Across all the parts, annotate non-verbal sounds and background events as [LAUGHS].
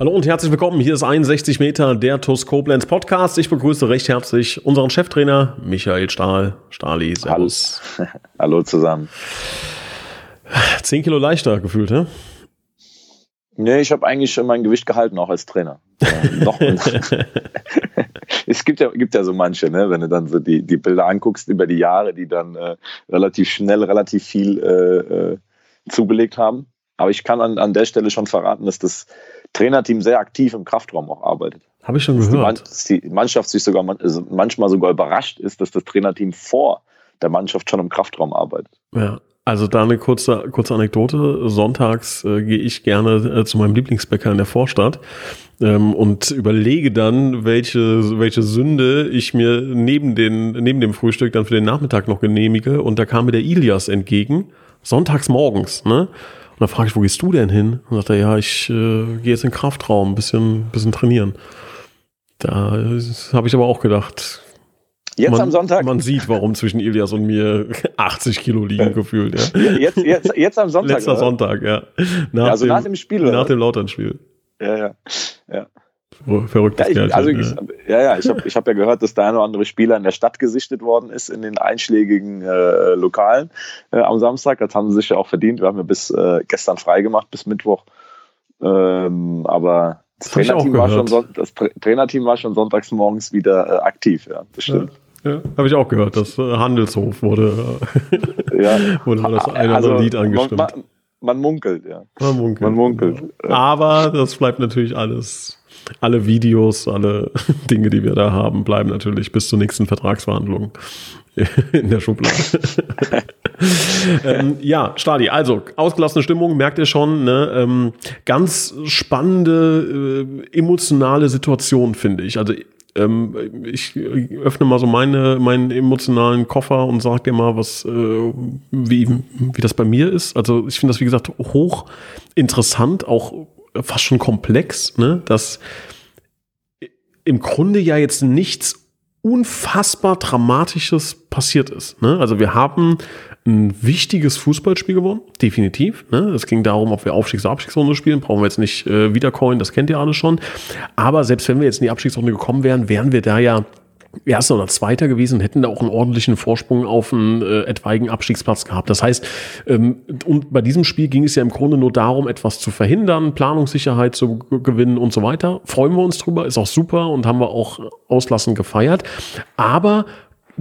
Hallo und herzlich willkommen. Hier ist 61 Meter der TUS Koblenz Podcast. Ich begrüße recht herzlich unseren Cheftrainer Michael Stahl. Stahli, servus. Hallo, [LAUGHS] Hallo zusammen. Zehn Kilo leichter gefühlt, hä? Nee, ich habe eigentlich schon mein Gewicht gehalten, auch als Trainer. [LAUGHS] Äh, noch, [LAUGHS] es gibt ja, gibt ja so manche, ne, wenn du dann so die, die Bilder anguckst über die Jahre, die dann äh, relativ schnell, relativ viel äh, äh zugelegt haben. Aber ich kann an, an der Stelle schon verraten, dass das Trainerteam sehr aktiv im Kraftraum auch arbeitet. Habe ich schon gehört. Dass die, Mannschaft sich sogar also manchmal sogar überrascht ist, dass das Trainerteam vor der Mannschaft schon im Kraftraum arbeitet. Ja, also da eine kurze, kurze Anekdote. Sonntags äh, gehe ich gerne äh, zu meinem Lieblingsbäcker in der Vorstadt ähm, und überlege dann, welche, welche Sünde ich mir neben, den, neben dem Frühstück dann für den Nachmittag noch genehmige. Und da kam mir der Ilias entgegen, sonntags morgens. Ne? Und dann frage ich, wo gehst du denn hin? Und sagt er, ja, ich äh, gehe jetzt in den Kraftraum, ein bisschen, bisschen trainieren. Da habe ich aber auch gedacht. Jetzt man, am Sonntag? Man sieht, warum zwischen Ilias und mir [LAUGHS] 80 Kilo liegen gefühlt. Ja. Jetzt, jetzt, jetzt am Sonntag. Letzter oder? Sonntag, ja. Nach ja also dem, nach dem Spiel, oder? Nach dem Lautern-Spiel. Ja, ja. ja. Verrücktes ja, ich, also ich, ja, ja, ich habe ich hab ja gehört, dass der eine oder andere Spieler in der Stadt gesichtet worden ist, in den einschlägigen äh, Lokalen äh, am Samstag. Das haben sie sich ja auch verdient. Wir haben ja bis äh, gestern freigemacht, bis Mittwoch. Ähm, aber das, das Trainerteam, war schon, das Trainerteam war schon sonntags morgens wieder äh, aktiv, ja, bestimmt. Ja, ja habe ich auch gehört. Das äh, Handelshof wurde, ja. [LAUGHS] wurde das eine also, Lied angestimmt. Man, man, munkelt, ja. Man munkelt. Man munkelt. Aber das bleibt natürlich alles alle Videos, alle [LAUGHS] Dinge, die wir da haben, bleiben natürlich bis zur nächsten Vertragsverhandlung [LAUGHS] in der Schublade. [LAUGHS] ähm, ja, Stadi, also ausgelassene Stimmung, merkt ihr schon, ne? Ähm, ganz spannende, äh, emotionale Situation, finde ich. Also ähm, ich öffne mal so meine, meinen emotionalen Koffer und sage dir mal, was, äh, wie, wie das bei mir ist. Also ich finde das, wie gesagt, hoch interessant, auch fast schon komplex, ne? dass im Grunde ja jetzt nichts unfassbar Dramatisches passiert ist. Ne? Also wir haben ein wichtiges Fußballspiel gewonnen, definitiv. Ne? Es ging darum, ob wir Aufstiegs- oder Abstiegsrunde spielen, brauchen wir jetzt nicht äh, wiedercoin, das kennt ihr alle schon. Aber selbst wenn wir jetzt in die Abstiegsrunde gekommen wären, wären wir da ja Erster oder Zweiter gewesen hätten da auch einen ordentlichen Vorsprung auf einen äh, etwaigen Abstiegsplatz gehabt. Das heißt, ähm, und bei diesem Spiel ging es ja im Grunde nur darum, etwas zu verhindern, Planungssicherheit zu gewinnen und so weiter. Freuen wir uns drüber, ist auch super und haben wir auch auslassen gefeiert. Aber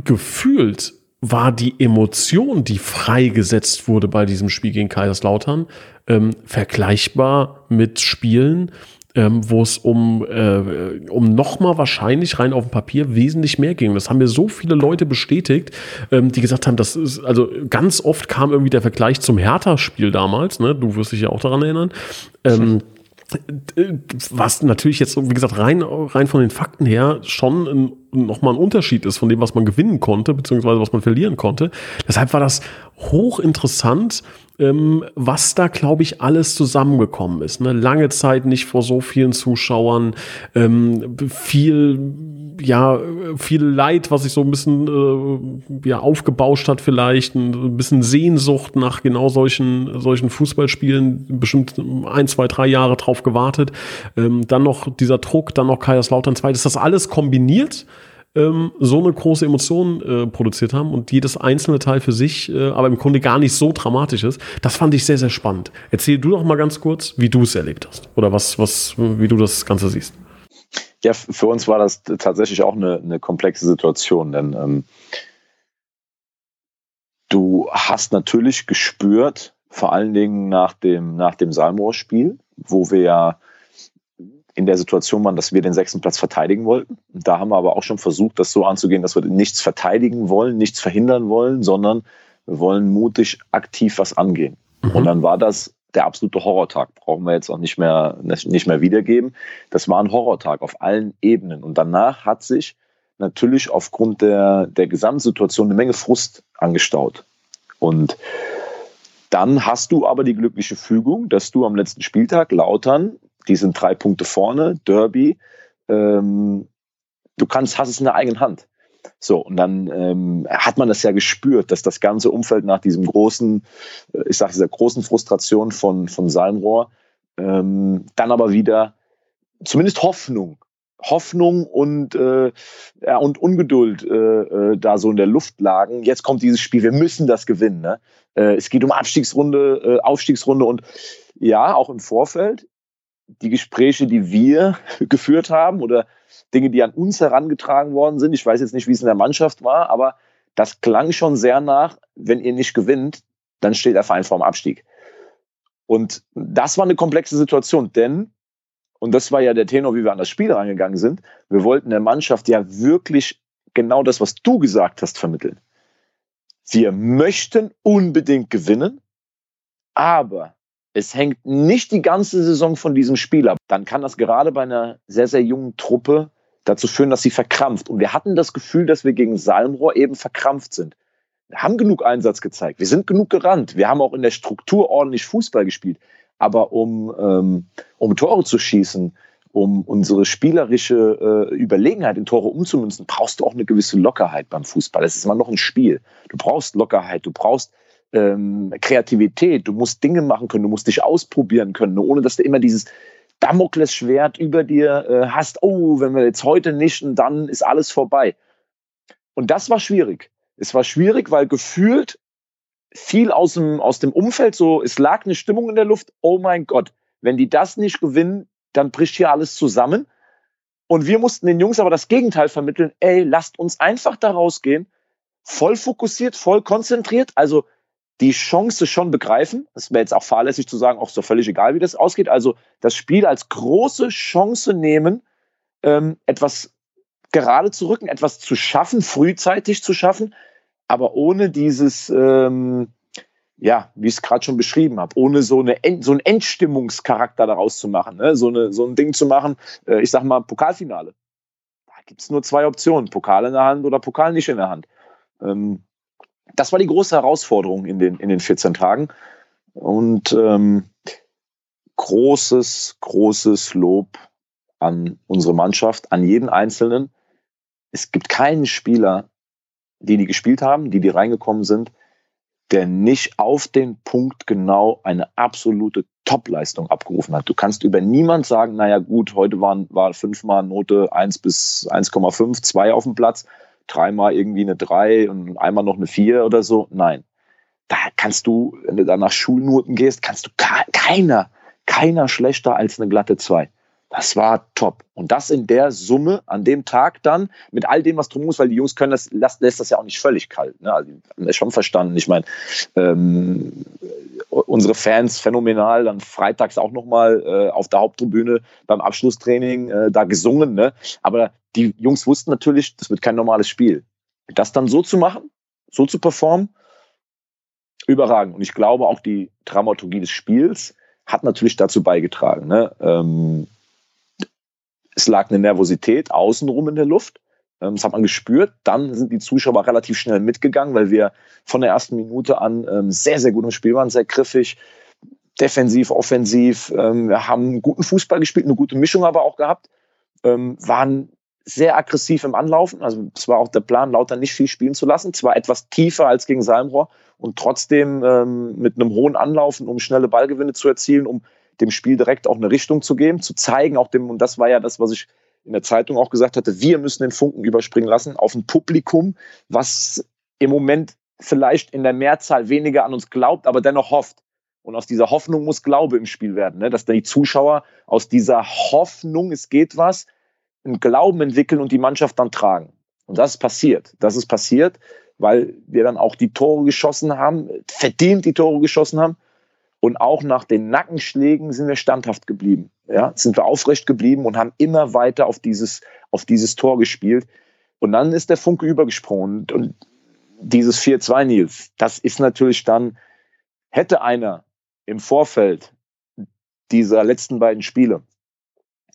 gefühlt war die Emotion, die freigesetzt wurde bei diesem Spiel gegen Kaiserslautern, ähm, vergleichbar mit Spielen, ähm, wo es um, äh, um nochmal wahrscheinlich rein auf dem Papier wesentlich mehr ging. Das haben mir so viele Leute bestätigt, ähm, die gesagt haben, das ist, also ganz oft kam irgendwie der Vergleich zum Hertha-Spiel damals, ne? Du wirst dich ja auch daran erinnern. Ähm, was natürlich jetzt, wie gesagt, rein, rein von den Fakten her schon nochmal ein Unterschied ist von dem, was man gewinnen konnte, beziehungsweise was man verlieren konnte. Deshalb war das hochinteressant, ähm, was da, glaube ich, alles zusammengekommen ist. Ne? Lange Zeit nicht vor so vielen Zuschauern, ähm, viel, ja, viel Leid, was sich so ein bisschen äh, ja, aufgebauscht hat vielleicht, ein bisschen Sehnsucht nach genau solchen, solchen Fußballspielen, bestimmt ein, zwei, drei Jahre drauf gewartet. Ähm, dann noch dieser Druck, dann noch Kaiserslautern 2, ist das alles kombiniert ähm, so eine große Emotion äh, produziert haben und jedes einzelne Teil für sich, äh, aber im Grunde gar nicht so dramatisch ist. Das fand ich sehr, sehr spannend. Erzähl du doch mal ganz kurz, wie du es erlebt hast oder was, was, wie du das Ganze siehst. Ja, für uns war das tatsächlich auch eine, eine komplexe Situation, denn ähm, du hast natürlich gespürt, vor allen Dingen nach dem, nach dem Salmrohr-Spiel, wo wir ja in der Situation waren, dass wir den sechsten Platz verteidigen wollten. Da haben wir aber auch schon versucht, das so anzugehen, dass wir nichts verteidigen wollen, nichts verhindern wollen, sondern wir wollen mutig aktiv was angehen. Mhm. Und dann war das der absolute Horrortag. Brauchen wir jetzt auch nicht mehr, nicht mehr wiedergeben. Das war ein Horrortag auf allen Ebenen. Und danach hat sich natürlich aufgrund der, der Gesamtsituation eine Menge Frust angestaut. Und dann hast du aber die glückliche Fügung, dass du am letzten Spieltag Lautern, die sind drei Punkte vorne, Derby, ähm, du kannst, hast es in der eigenen Hand. So, und dann ähm, hat man das ja gespürt, dass das ganze Umfeld nach diesem großen, äh, ich sage dieser großen Frustration von, von Salmrohr, ähm, dann aber wieder zumindest Hoffnung, Hoffnung und, äh, ja, und Ungeduld äh, äh, da so in der Luft lagen. Jetzt kommt dieses Spiel, wir müssen das gewinnen. Ne? Äh, es geht um Abstiegsrunde, Aufstiegsrunde und ja, auch im Vorfeld die Gespräche, die wir [LAUGHS] geführt haben oder Dinge, die an uns herangetragen worden sind. Ich weiß jetzt nicht, wie es in der Mannschaft war, aber das klang schon sehr nach, wenn ihr nicht gewinnt, dann steht der Verein vorm Abstieg. Und das war eine komplexe Situation, denn, und das war ja der Tenor, wie wir an das Spiel rangegangen sind, wir wollten der Mannschaft ja wirklich genau das, was du gesagt hast, vermitteln. Wir möchten unbedingt gewinnen, aber es hängt nicht die ganze Saison von diesem Spiel ab. Dann kann das gerade bei einer sehr, sehr jungen Truppe dazu führen, dass sie verkrampft. Und wir hatten das Gefühl, dass wir gegen Salmrohr eben verkrampft sind. Wir haben genug Einsatz gezeigt. Wir sind genug gerannt. Wir haben auch in der Struktur ordentlich Fußball gespielt. Aber um, ähm, um Tore zu schießen, um unsere spielerische äh, Überlegenheit in Tore umzumünzen, brauchst du auch eine gewisse Lockerheit beim Fußball. Es ist immer noch ein Spiel. Du brauchst Lockerheit, du brauchst ähm, Kreativität, du musst Dinge machen können, du musst dich ausprobieren können, ohne dass du immer dieses Damoklesschwert über dir äh, hast, oh, wenn wir jetzt heute nicht, dann ist alles vorbei. Und das war schwierig. Es war schwierig, weil gefühlt viel aus dem, aus dem Umfeld so, es lag eine Stimmung in der Luft, oh mein Gott, wenn die das nicht gewinnen, dann bricht hier alles zusammen. Und wir mussten den Jungs aber das Gegenteil vermitteln, ey, lasst uns einfach da rausgehen, voll fokussiert, voll konzentriert, also die Chance schon begreifen. Es wäre jetzt auch fahrlässig zu sagen, auch so völlig egal, wie das ausgeht. Also das Spiel als große Chance nehmen, ähm, etwas gerade zu rücken, etwas zu schaffen, frühzeitig zu schaffen, aber ohne dieses, ähm, ja, wie ich es gerade schon beschrieben habe, ohne so, eine End, so einen Endstimmungscharakter daraus zu machen, ne? so, eine, so ein Ding zu machen, äh, ich sag mal Pokalfinale. Da gibt es nur zwei Optionen, Pokal in der Hand oder Pokal nicht in der Hand. Ähm, das war die große Herausforderung in den, in den 14 Tagen. Und ähm, großes, großes Lob an unsere Mannschaft, an jeden Einzelnen. Es gibt keinen Spieler, die die gespielt haben, die die reingekommen sind, der nicht auf den Punkt genau eine absolute Top-Leistung abgerufen hat. Du kannst über niemand sagen, naja gut, heute waren, war fünfmal Note 1 bis 1,5, 2 auf dem Platz dreimal irgendwie eine drei und einmal noch eine vier oder so. Nein. Da kannst du, wenn du da nach Schulnoten gehst, kannst du keiner, keiner schlechter als eine glatte zwei. Das war top. Und das in der Summe an dem Tag dann mit all dem, was drum muss, weil die Jungs können das, lässt, lässt das ja auch nicht völlig kalt. Ne? Also, das schon verstanden. Ich meine, ähm, unsere Fans phänomenal, dann freitags auch nochmal äh, auf der Haupttribüne beim Abschlusstraining äh, da gesungen. Ne? Aber die Jungs wussten natürlich, das wird kein normales Spiel. Das dann so zu machen, so zu performen, überragend. Und ich glaube, auch die Dramaturgie des Spiels hat natürlich dazu beigetragen. Ne? Ähm, es lag eine Nervosität außenrum in der Luft. Ähm, das hat man gespürt. Dann sind die Zuschauer relativ schnell mitgegangen, weil wir von der ersten Minute an ähm, sehr, sehr gut im Spiel waren, sehr griffig, defensiv, offensiv. Ähm, wir haben guten Fußball gespielt, eine gute Mischung aber auch gehabt. waren sehr aggressiv im Anlaufen. Also es war auch der Plan, Lauter nicht viel spielen zu lassen. Zwar etwas tiefer als gegen Salmrohr und trotzdem mit einem hohen Anlaufen, um schnelle Ballgewinne zu erzielen, um dem Spiel direkt auch eine Richtung zu geben, zu zeigen, auch dem, und das war ja das, was ich in der Zeitung auch gesagt hatte, wir müssen den Funken überspringen lassen auf ein Publikum, was im Moment vielleicht in der Mehrzahl weniger an uns glaubt, aber dennoch hofft. Und aus dieser Hoffnung muss Glaube im Spiel werden, ne? dass die Zuschauer aus dieser Hoffnung, es geht was, einen Glauben entwickeln und die Mannschaft dann tragen. Und das ist passiert. Das ist passiert, weil wir dann auch die Tore geschossen haben, verdient die Tore geschossen haben. Und auch nach den Nackenschlägen sind wir standhaft geblieben. Ja, sind wir aufrecht geblieben und haben immer weiter auf dieses, auf dieses Tor gespielt. Und dann ist der Funke übergesprungen. Und dieses 4-2 Nils, das ist natürlich dann, hätte einer im Vorfeld dieser letzten beiden Spiele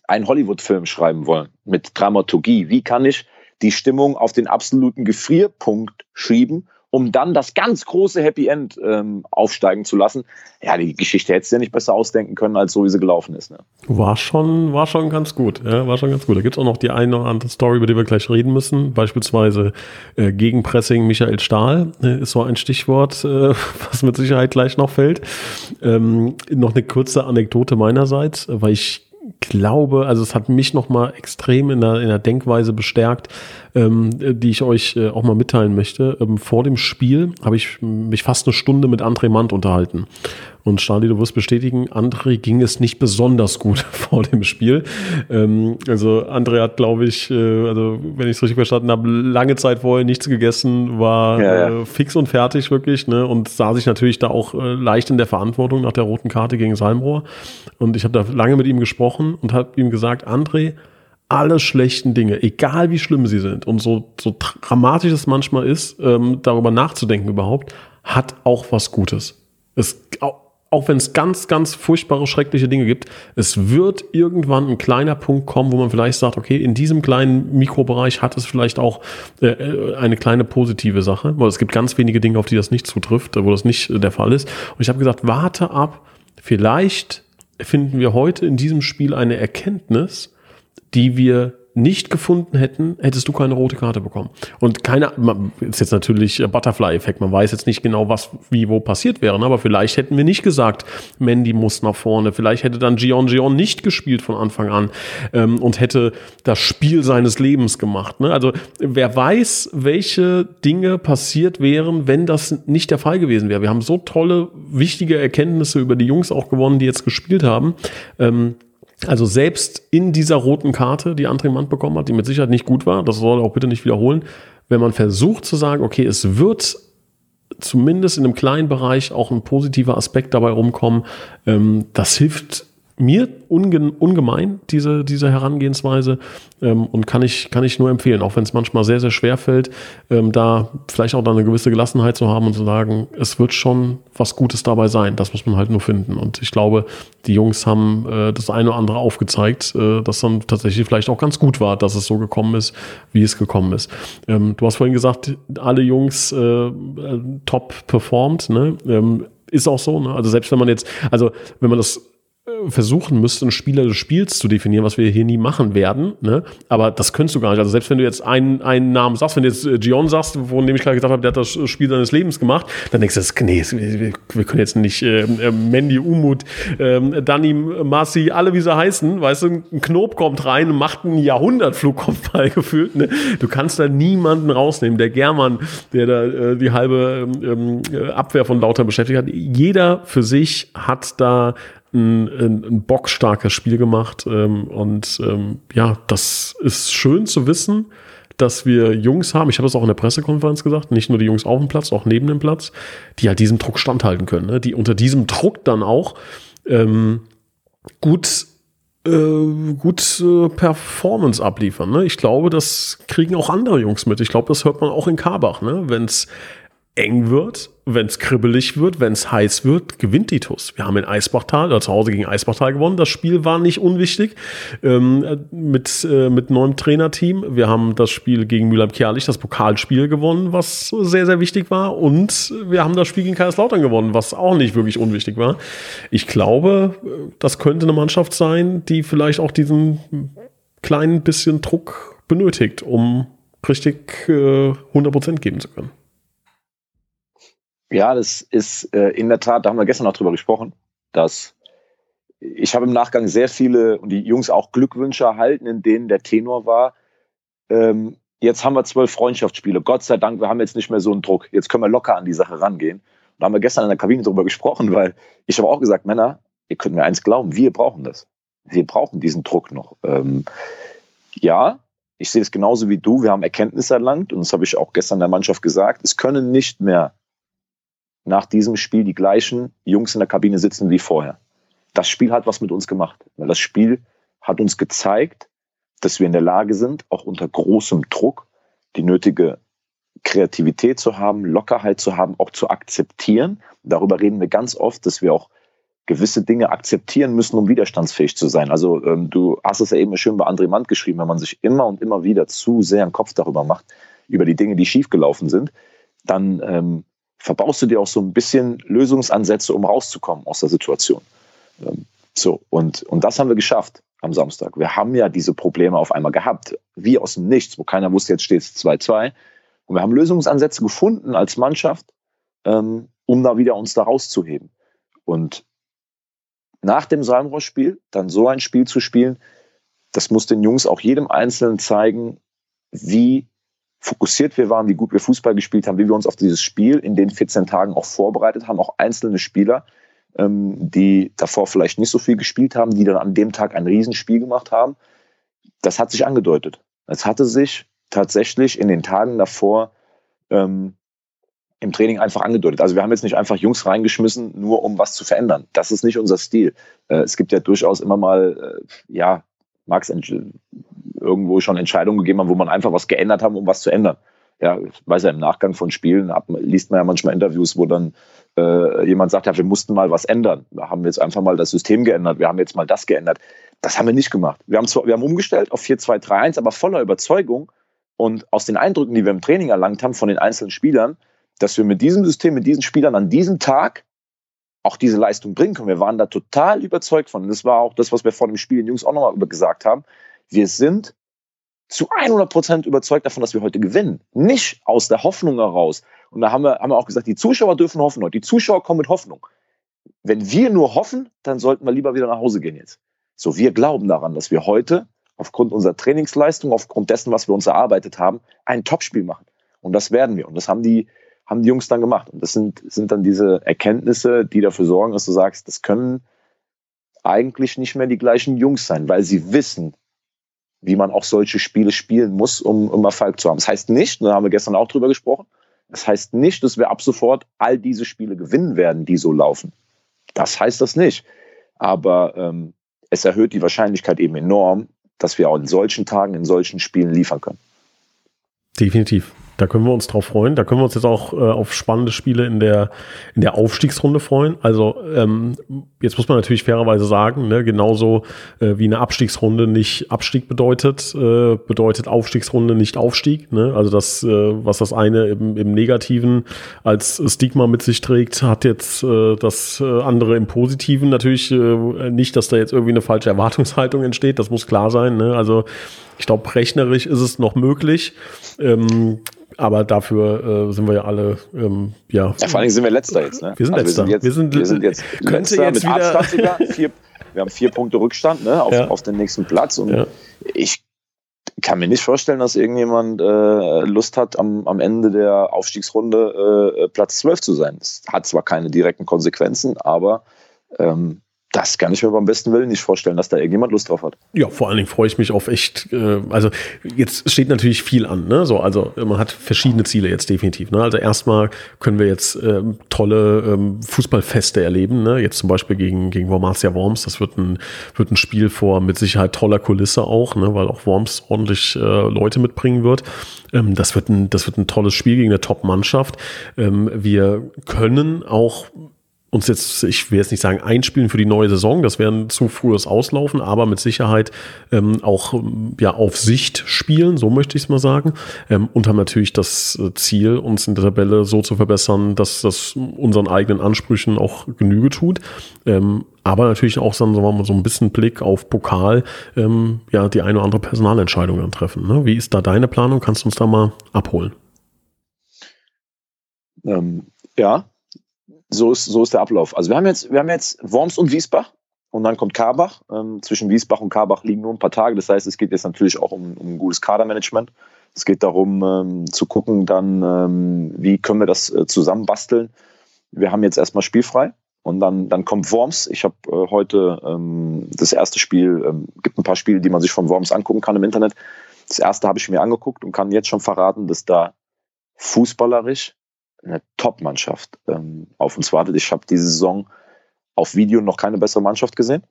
einen Hollywood-Film schreiben wollen mit Dramaturgie. Wie kann ich die Stimmung auf den absoluten Gefrierpunkt schieben um dann das ganz große Happy End ähm, aufsteigen zu lassen. Ja, die Geschichte hättest du ja nicht besser ausdenken können, als so wie sie gelaufen ist. Ne? War schon, war schon ganz gut. Ja, war schon ganz gut. Da gibt es auch noch die eine oder andere Story, über die wir gleich reden müssen. Beispielsweise äh, Gegenpressing Michael Stahl äh, ist so ein Stichwort, äh, [LAUGHS] was mit Sicherheit gleich noch fällt. Ähm, noch eine kurze Anekdote meinerseits, weil ich glaube, also es hat mich nochmal extrem in der, in der Denkweise bestärkt, ähm, die ich euch äh, auch mal mitteilen möchte. Ähm, vor dem Spiel habe ich mich fast eine Stunde mit André Mandt unterhalten. Und Charlie, du wirst bestätigen, André ging es nicht besonders gut [LAUGHS] vor dem Spiel. Ähm, also André hat, glaube ich, äh, also wenn ich es richtig verstanden habe, lange Zeit vorher nichts gegessen, war ja, ja. Äh, fix und fertig wirklich, ne? Und sah sich natürlich da auch äh, leicht in der Verantwortung nach der roten Karte gegen Salmrohr. Und ich habe da lange mit ihm gesprochen und habe ihm gesagt, André, alle schlechten Dinge, egal wie schlimm sie sind und so, so dramatisch es manchmal ist, ähm, darüber nachzudenken überhaupt, hat auch was Gutes. Es, auch, wenn es ganz, ganz furchtbare, schreckliche Dinge gibt, es wird irgendwann ein kleiner Punkt kommen, wo man vielleicht sagt, okay, in diesem kleinen Mikrobereich hat es vielleicht auch äh, äh eine kleine positive Sache, weil es gibt ganz wenige Dinge, auf die das nicht zutrifft, wo das nicht äh, der Fall ist. Und ich habe gesagt, warte ab, vielleicht finden wir heute in diesem Spiel eine Erkenntnis, die wir nicht gefunden hätten, hättest du keine rote Karte bekommen. Und keine, ist jetzt natürlich Butterfly-Effekt, man weiß jetzt nicht genau, was wie wo passiert wäre, aber vielleicht hätten wir nicht gesagt, Mandy muss nach vorne, vielleicht hätte dann Gion Gion nicht gespielt von Anfang an ähm, und hätte das Spiel seines Lebens gemacht. Ne? Also wer weiß, welche Dinge passiert wären, wenn das nicht der Fall gewesen wäre. Wir haben so tolle, wichtige Erkenntnisse über die Jungs auch gewonnen, die jetzt gespielt haben. Ähm, also selbst in dieser roten Karte, die André Mann bekommen hat, die mit Sicherheit nicht gut war, das soll er auch bitte nicht wiederholen, wenn man versucht zu sagen, okay, es wird zumindest in einem kleinen Bereich auch ein positiver Aspekt dabei rumkommen, ähm, das hilft mir unge ungemein, diese, diese Herangehensweise. Ähm, und kann ich, kann ich nur empfehlen, auch wenn es manchmal sehr, sehr schwer fällt, ähm, da vielleicht auch dann eine gewisse Gelassenheit zu haben und zu sagen, es wird schon was Gutes dabei sein. Das muss man halt nur finden. Und ich glaube, die Jungs haben äh, das eine oder andere aufgezeigt, äh, dass dann tatsächlich vielleicht auch ganz gut war, dass es so gekommen ist, wie es gekommen ist. Ähm, du hast vorhin gesagt, alle Jungs äh, top performt, ne? Ähm, ist auch so, ne? Also selbst wenn man jetzt, also wenn man das versuchen müsste, einen Spieler des Spiels zu definieren, was wir hier nie machen werden. Ne? Aber das könntest du gar nicht. Also selbst wenn du jetzt einen, einen Namen sagst, wenn du jetzt äh, Gion sagst, von dem ich gerade gesagt habe, der hat das Spiel seines Lebens gemacht, dann denkst du, nee, wir, können jetzt nicht äh, äh, Mandy, Umut, äh, Danny, Marci, alle wie sie heißen, weißt du, ein Knob kommt rein und macht einen Jahrhundertflugkopfball [LAUGHS] gefühlt. Ne? Du kannst da niemanden rausnehmen. Der German, der da äh, die halbe äh, Abwehr von Lauter beschäftigt hat, jeder für sich hat da ein, ein, ein bockstarkes Spiel gemacht. Ähm, und ähm, ja, das ist schön zu wissen, dass wir Jungs haben, ich habe es auch in der Pressekonferenz gesagt, nicht nur die Jungs auf dem Platz, auch neben dem Platz, die halt diesem Druck standhalten können, ne? die unter diesem Druck dann auch ähm, gut äh, gut äh, Performance abliefern. Ne? Ich glaube, das kriegen auch andere Jungs mit. Ich glaube, das hört man auch in Karbach. Ne? Wenn es eng wird, wenn es kribbelig wird, wenn es heiß wird, gewinnt die TUS. Wir haben in Eisbachtal, oder zu Hause gegen Eisbachtal gewonnen. Das Spiel war nicht unwichtig ähm, mit, äh, mit neuem Trainerteam. Wir haben das Spiel gegen Mülheim-Kerlich, das Pokalspiel gewonnen, was sehr, sehr wichtig war. Und wir haben das Spiel gegen Kaiserslautern gewonnen, was auch nicht wirklich unwichtig war. Ich glaube, das könnte eine Mannschaft sein, die vielleicht auch diesen kleinen bisschen Druck benötigt, um richtig äh, 100% geben zu können. Ja, das ist äh, in der Tat, da haben wir gestern noch drüber gesprochen, dass ich habe im Nachgang sehr viele und die Jungs auch Glückwünsche erhalten, in denen der Tenor war, ähm, jetzt haben wir zwölf Freundschaftsspiele. Gott sei Dank, wir haben jetzt nicht mehr so einen Druck. Jetzt können wir locker an die Sache rangehen. Und da haben wir gestern in der Kabine drüber gesprochen, weil ich habe auch gesagt, Männer, ihr könnt mir eins glauben, wir brauchen das. Wir brauchen diesen Druck noch. Ähm, ja, ich sehe es genauso wie du. Wir haben Erkenntnisse erlangt und das habe ich auch gestern der Mannschaft gesagt. Es können nicht mehr nach diesem Spiel die gleichen Jungs in der Kabine sitzen wie vorher. Das Spiel hat was mit uns gemacht. Weil das Spiel hat uns gezeigt, dass wir in der Lage sind, auch unter großem Druck die nötige Kreativität zu haben, Lockerheit zu haben, auch zu akzeptieren. Darüber reden wir ganz oft, dass wir auch gewisse Dinge akzeptieren müssen, um widerstandsfähig zu sein. Also ähm, du hast es ja eben schön bei André Mann geschrieben, wenn man sich immer und immer wieder zu sehr einen Kopf darüber macht, über die Dinge, die schiefgelaufen sind, dann ähm, verbaust du dir auch so ein bisschen Lösungsansätze, um rauszukommen aus der Situation. Ähm, so, und, und das haben wir geschafft am Samstag. Wir haben ja diese Probleme auf einmal gehabt, wie aus dem Nichts, wo keiner wusste, jetzt steht es 2-2. Und wir haben Lösungsansätze gefunden als Mannschaft, ähm, um da wieder uns da rauszuheben. Und nach dem Salmrohr-Spiel dann so ein Spiel zu spielen, das muss den Jungs auch jedem Einzelnen zeigen, wie fokussiert wir waren, wie gut wir Fußball gespielt haben, wie wir uns auf dieses Spiel in den 14 Tagen auch vorbereitet haben, auch einzelne Spieler, ähm, die davor vielleicht nicht so viel gespielt haben, die dann an dem Tag ein Riesenspiel gemacht haben. Das hat sich angedeutet. Es hatte sich tatsächlich in den Tagen davor ähm, im Training einfach angedeutet. Also wir haben jetzt nicht einfach Jungs reingeschmissen, nur um was zu verändern. Das ist nicht unser Stil. Äh, es gibt ja durchaus immer mal, äh, ja, mag es irgendwo schon Entscheidungen gegeben haben, wo man einfach was geändert haben, um was zu ändern. Ja, ich weiß ja, im Nachgang von Spielen hat, liest man ja manchmal Interviews, wo dann äh, jemand sagt, ja, wir mussten mal was ändern. Wir haben jetzt einfach mal das System geändert, wir haben jetzt mal das geändert. Das haben wir nicht gemacht. Wir haben, zwar, wir haben umgestellt auf 4-2-3-1, aber voller Überzeugung und aus den Eindrücken, die wir im Training erlangt haben von den einzelnen Spielern, dass wir mit diesem System, mit diesen Spielern an diesem Tag auch diese Leistung bringen können. Wir waren da total überzeugt von. Und das war auch das, was wir vor dem Spiel den Jungs auch nochmal gesagt haben. Wir sind zu 100 Prozent überzeugt davon, dass wir heute gewinnen. Nicht aus der Hoffnung heraus. Und da haben wir, haben wir auch gesagt, die Zuschauer dürfen hoffen heute. Die Zuschauer kommen mit Hoffnung. Wenn wir nur hoffen, dann sollten wir lieber wieder nach Hause gehen jetzt. So, wir glauben daran, dass wir heute aufgrund unserer Trainingsleistung, aufgrund dessen, was wir uns erarbeitet haben, ein Topspiel machen. Und das werden wir. Und das haben die, haben die Jungs dann gemacht. Und das sind, sind dann diese Erkenntnisse, die dafür sorgen, dass du sagst, das können eigentlich nicht mehr die gleichen Jungs sein, weil sie wissen, wie man auch solche Spiele spielen muss, um, um Erfolg zu haben. Das heißt nicht, da haben wir gestern auch drüber gesprochen, das heißt nicht, dass wir ab sofort all diese Spiele gewinnen werden, die so laufen. Das heißt das nicht. Aber ähm, es erhöht die Wahrscheinlichkeit eben enorm, dass wir auch in solchen Tagen, in solchen Spielen liefern können. Definitiv. Da können wir uns drauf freuen. Da können wir uns jetzt auch äh, auf spannende Spiele in der, in der Aufstiegsrunde freuen. Also ähm, jetzt muss man natürlich fairerweise sagen, ne, genauso äh, wie eine Abstiegsrunde nicht Abstieg bedeutet, äh, bedeutet Aufstiegsrunde nicht Aufstieg. Ne? Also das, äh, was das eine im, im Negativen als Stigma mit sich trägt, hat jetzt äh, das äh, andere im Positiven natürlich äh, nicht, dass da jetzt irgendwie eine falsche Erwartungshaltung entsteht. Das muss klar sein. Ne? Also ich glaube, rechnerisch ist es noch möglich. Ähm, aber dafür äh, sind wir ja alle, ähm, ja. ja. Vor allem sind wir letzter jetzt, ne? Wir sind also letzter. Wir sind jetzt, wir sind jetzt könnte jetzt mit wieder Abstand sogar. Vier, wir haben vier Punkte Rückstand ne, auf, ja. auf den nächsten Platz. Und ja. ich kann mir nicht vorstellen, dass irgendjemand äh, Lust hat, am, am Ende der Aufstiegsrunde äh, Platz 12 zu sein. Das hat zwar keine direkten Konsequenzen, aber ähm, das kann ich mir beim besten Willen nicht vorstellen, dass da irgendjemand Lust drauf hat. Ja, vor allen Dingen freue ich mich auf echt, äh, also jetzt steht natürlich viel an, ne? So, also man hat verschiedene Ziele jetzt definitiv. Ne? Also erstmal können wir jetzt ähm, tolle ähm, Fußballfeste erleben, ne? Jetzt zum Beispiel gegen, gegen Wormatia Worms. Das wird ein, wird ein Spiel vor mit Sicherheit toller Kulisse auch, ne? weil auch Worms ordentlich äh, Leute mitbringen wird. Ähm, das, wird ein, das wird ein tolles Spiel gegen eine Top-Mannschaft. Ähm, wir können auch uns jetzt, ich will jetzt nicht sagen einspielen für die neue Saison, das wäre ein zu frühes Auslaufen, aber mit Sicherheit ähm, auch ja auf Sicht spielen, so möchte ich es mal sagen, ähm, und haben natürlich das äh, Ziel, uns in der Tabelle so zu verbessern, dass das unseren eigenen Ansprüchen auch Genüge tut. Ähm, aber natürlich auch dann, so ein bisschen Blick auf Pokal, ähm, ja, die eine oder andere Personalentscheidung dann treffen. Ne? Wie ist da deine Planung? Kannst du uns da mal abholen? Ähm, ja, so ist, so ist der Ablauf. Also wir haben jetzt, wir haben jetzt Worms und Wiesbach und dann kommt Karbach. Ähm, zwischen Wiesbach und Karbach liegen nur ein paar Tage. Das heißt, es geht jetzt natürlich auch um, um ein gutes Kadermanagement. Es geht darum, ähm, zu gucken, dann, ähm, wie können wir das äh, zusammenbasteln. Wir haben jetzt erstmal spielfrei und dann, dann kommt Worms. Ich habe äh, heute ähm, das erste Spiel, ähm, gibt ein paar Spiele, die man sich von Worms angucken kann im Internet. Das erste habe ich mir angeguckt und kann jetzt schon verraten, dass da fußballerisch eine Top-Mannschaft ähm, auf uns wartet. Ich habe diese Saison auf Video noch keine bessere Mannschaft gesehen.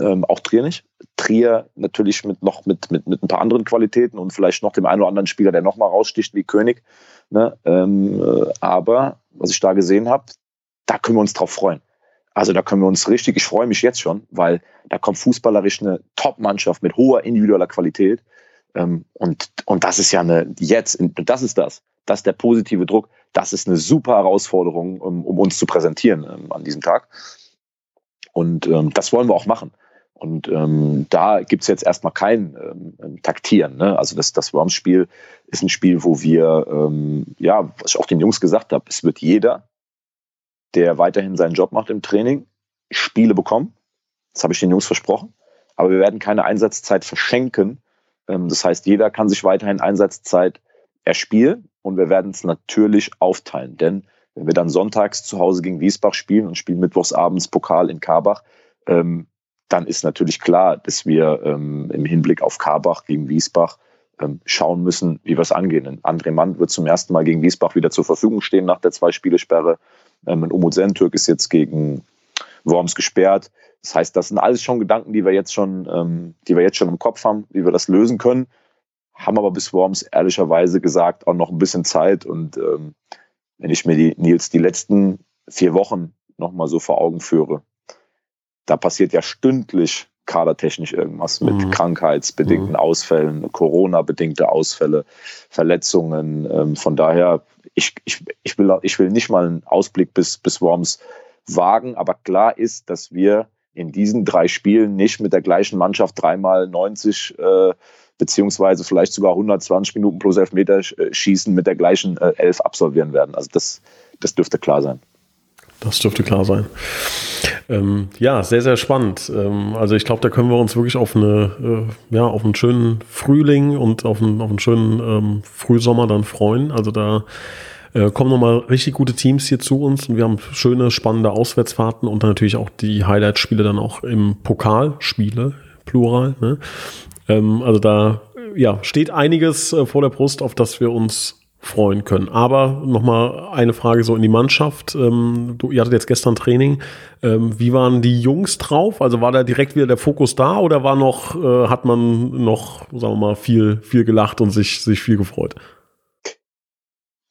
Ähm, auch Trier nicht. Trier natürlich mit noch mit, mit, mit ein paar anderen Qualitäten und vielleicht noch dem einen oder anderen Spieler, der noch mal raussticht wie König. Ne? Ähm, äh, aber was ich da gesehen habe, da können wir uns drauf freuen. Also da können wir uns richtig, ich freue mich jetzt schon, weil da kommt fußballerisch eine Top-Mannschaft mit hoher individueller Qualität. Ähm, und, und das ist ja eine, jetzt, das ist das, das ist der positive Druck, das ist eine super Herausforderung, um, um uns zu präsentieren ähm, an diesem Tag. Und ähm, das wollen wir auch machen. Und ähm, da gibt's jetzt erstmal kein ähm, Taktieren. Ne? Also das, das Worms-Spiel ist ein Spiel, wo wir, ähm, ja, was ich auch den Jungs gesagt habe, es wird jeder der weiterhin seinen Job macht im Training, Spiele bekommen. Das habe ich den Jungs versprochen. Aber wir werden keine Einsatzzeit verschenken. Ähm, das heißt, jeder kann sich weiterhin Einsatzzeit erspielen und wir werden es natürlich aufteilen. Denn wenn wir dann sonntags zu Hause gegen Wiesbach spielen und spielen mittwochs abends Pokal in Karbach, ähm, dann ist natürlich klar, dass wir ähm, im Hinblick auf Karbach gegen Wiesbach schauen müssen, wie wir es angehen. André Mann wird zum ersten Mal gegen Wiesbach wieder zur Verfügung stehen nach der Zwei-Spiele-Sperre. Ähm, Umut Sentürk ist jetzt gegen Worms gesperrt. Das heißt, das sind alles schon Gedanken, die wir jetzt schon, ähm, die wir jetzt schon im Kopf haben, wie wir das lösen können. Haben aber bis Worms ehrlicherweise gesagt auch noch ein bisschen Zeit. Und ähm, wenn ich mir die Nils die letzten vier Wochen nochmal so vor Augen führe, da passiert ja stündlich kadertechnisch irgendwas mit mhm. krankheitsbedingten mhm. Ausfällen, Corona-bedingte Ausfälle, Verletzungen. Ähm, von daher ich, ich, ich, will, ich will nicht mal einen Ausblick bis, bis Worms wagen, aber klar ist, dass wir in diesen drei Spielen nicht mit der gleichen Mannschaft dreimal 90 äh, beziehungsweise vielleicht sogar 120 Minuten plus Elfmeter äh, schießen mit der gleichen äh, Elf absolvieren werden. Also das, das dürfte klar sein. Das dürfte klar sein. Ähm, ja, sehr, sehr spannend. Ähm, also ich glaube, da können wir uns wirklich auf eine, äh, ja, auf einen schönen Frühling und auf einen, auf einen schönen ähm, Frühsommer dann freuen. Also da äh, kommen nochmal richtig gute Teams hier zu uns und wir haben schöne, spannende Auswärtsfahrten und dann natürlich auch die Highlight-Spiele dann auch im Pokalspiele, plural. Ne? Ähm, also da ja, steht einiges äh, vor der Brust, auf das wir uns freuen können. Aber nochmal eine Frage so in die Mannschaft. Ähm, du, ihr hattet jetzt gestern Training. Ähm, wie waren die Jungs drauf? Also war da direkt wieder der Fokus da oder war noch, äh, hat man noch, sagen wir mal, viel, viel gelacht und sich, sich viel gefreut?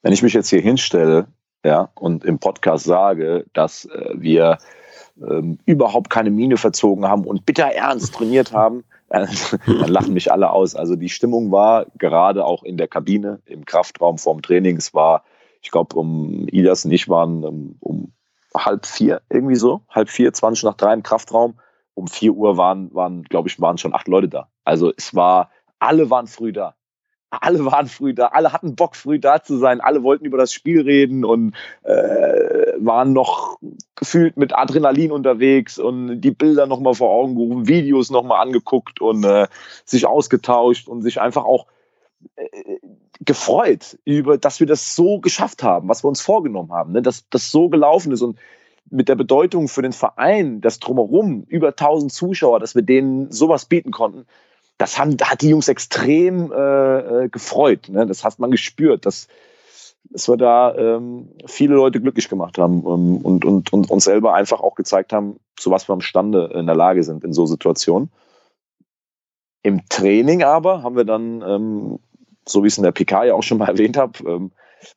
Wenn ich mich jetzt hier hinstelle ja, und im Podcast sage, dass äh, wir ähm, überhaupt keine Miene verzogen haben und bitter ernst trainiert haben, dann, [LAUGHS] dann lachen mich alle aus. Also die Stimmung war gerade auch in der Kabine, im Kraftraum vorm Training. Es war, ich glaube, um Ilias und ich waren um, um halb vier, irgendwie so, halb vier, 20 nach drei im Kraftraum. Um vier Uhr waren, waren glaube ich, waren schon acht Leute da. Also es war, alle waren früh da alle waren früh da, alle hatten Bock, früh da zu sein, alle wollten über das Spiel reden und äh, waren noch gefühlt mit Adrenalin unterwegs und die Bilder nochmal vor Augen gerufen, Videos nochmal angeguckt und äh, sich ausgetauscht und sich einfach auch äh, gefreut über, dass wir das so geschafft haben, was wir uns vorgenommen haben, ne? dass das so gelaufen ist und mit der Bedeutung für den Verein, das drumherum, über 1000 Zuschauer, dass wir denen sowas bieten konnten, das haben, hat die Jungs extrem äh, äh, gefreut. Ne? Das hat man gespürt, dass, dass wir da ähm, viele Leute glücklich gemacht haben ähm, und, und, und uns selber einfach auch gezeigt haben, zu was wir imstande in der Lage sind in so Situationen. Im Training aber haben wir dann, ähm, so wie ich es in der PK ja auch schon mal [LAUGHS] erwähnt habe, ähm,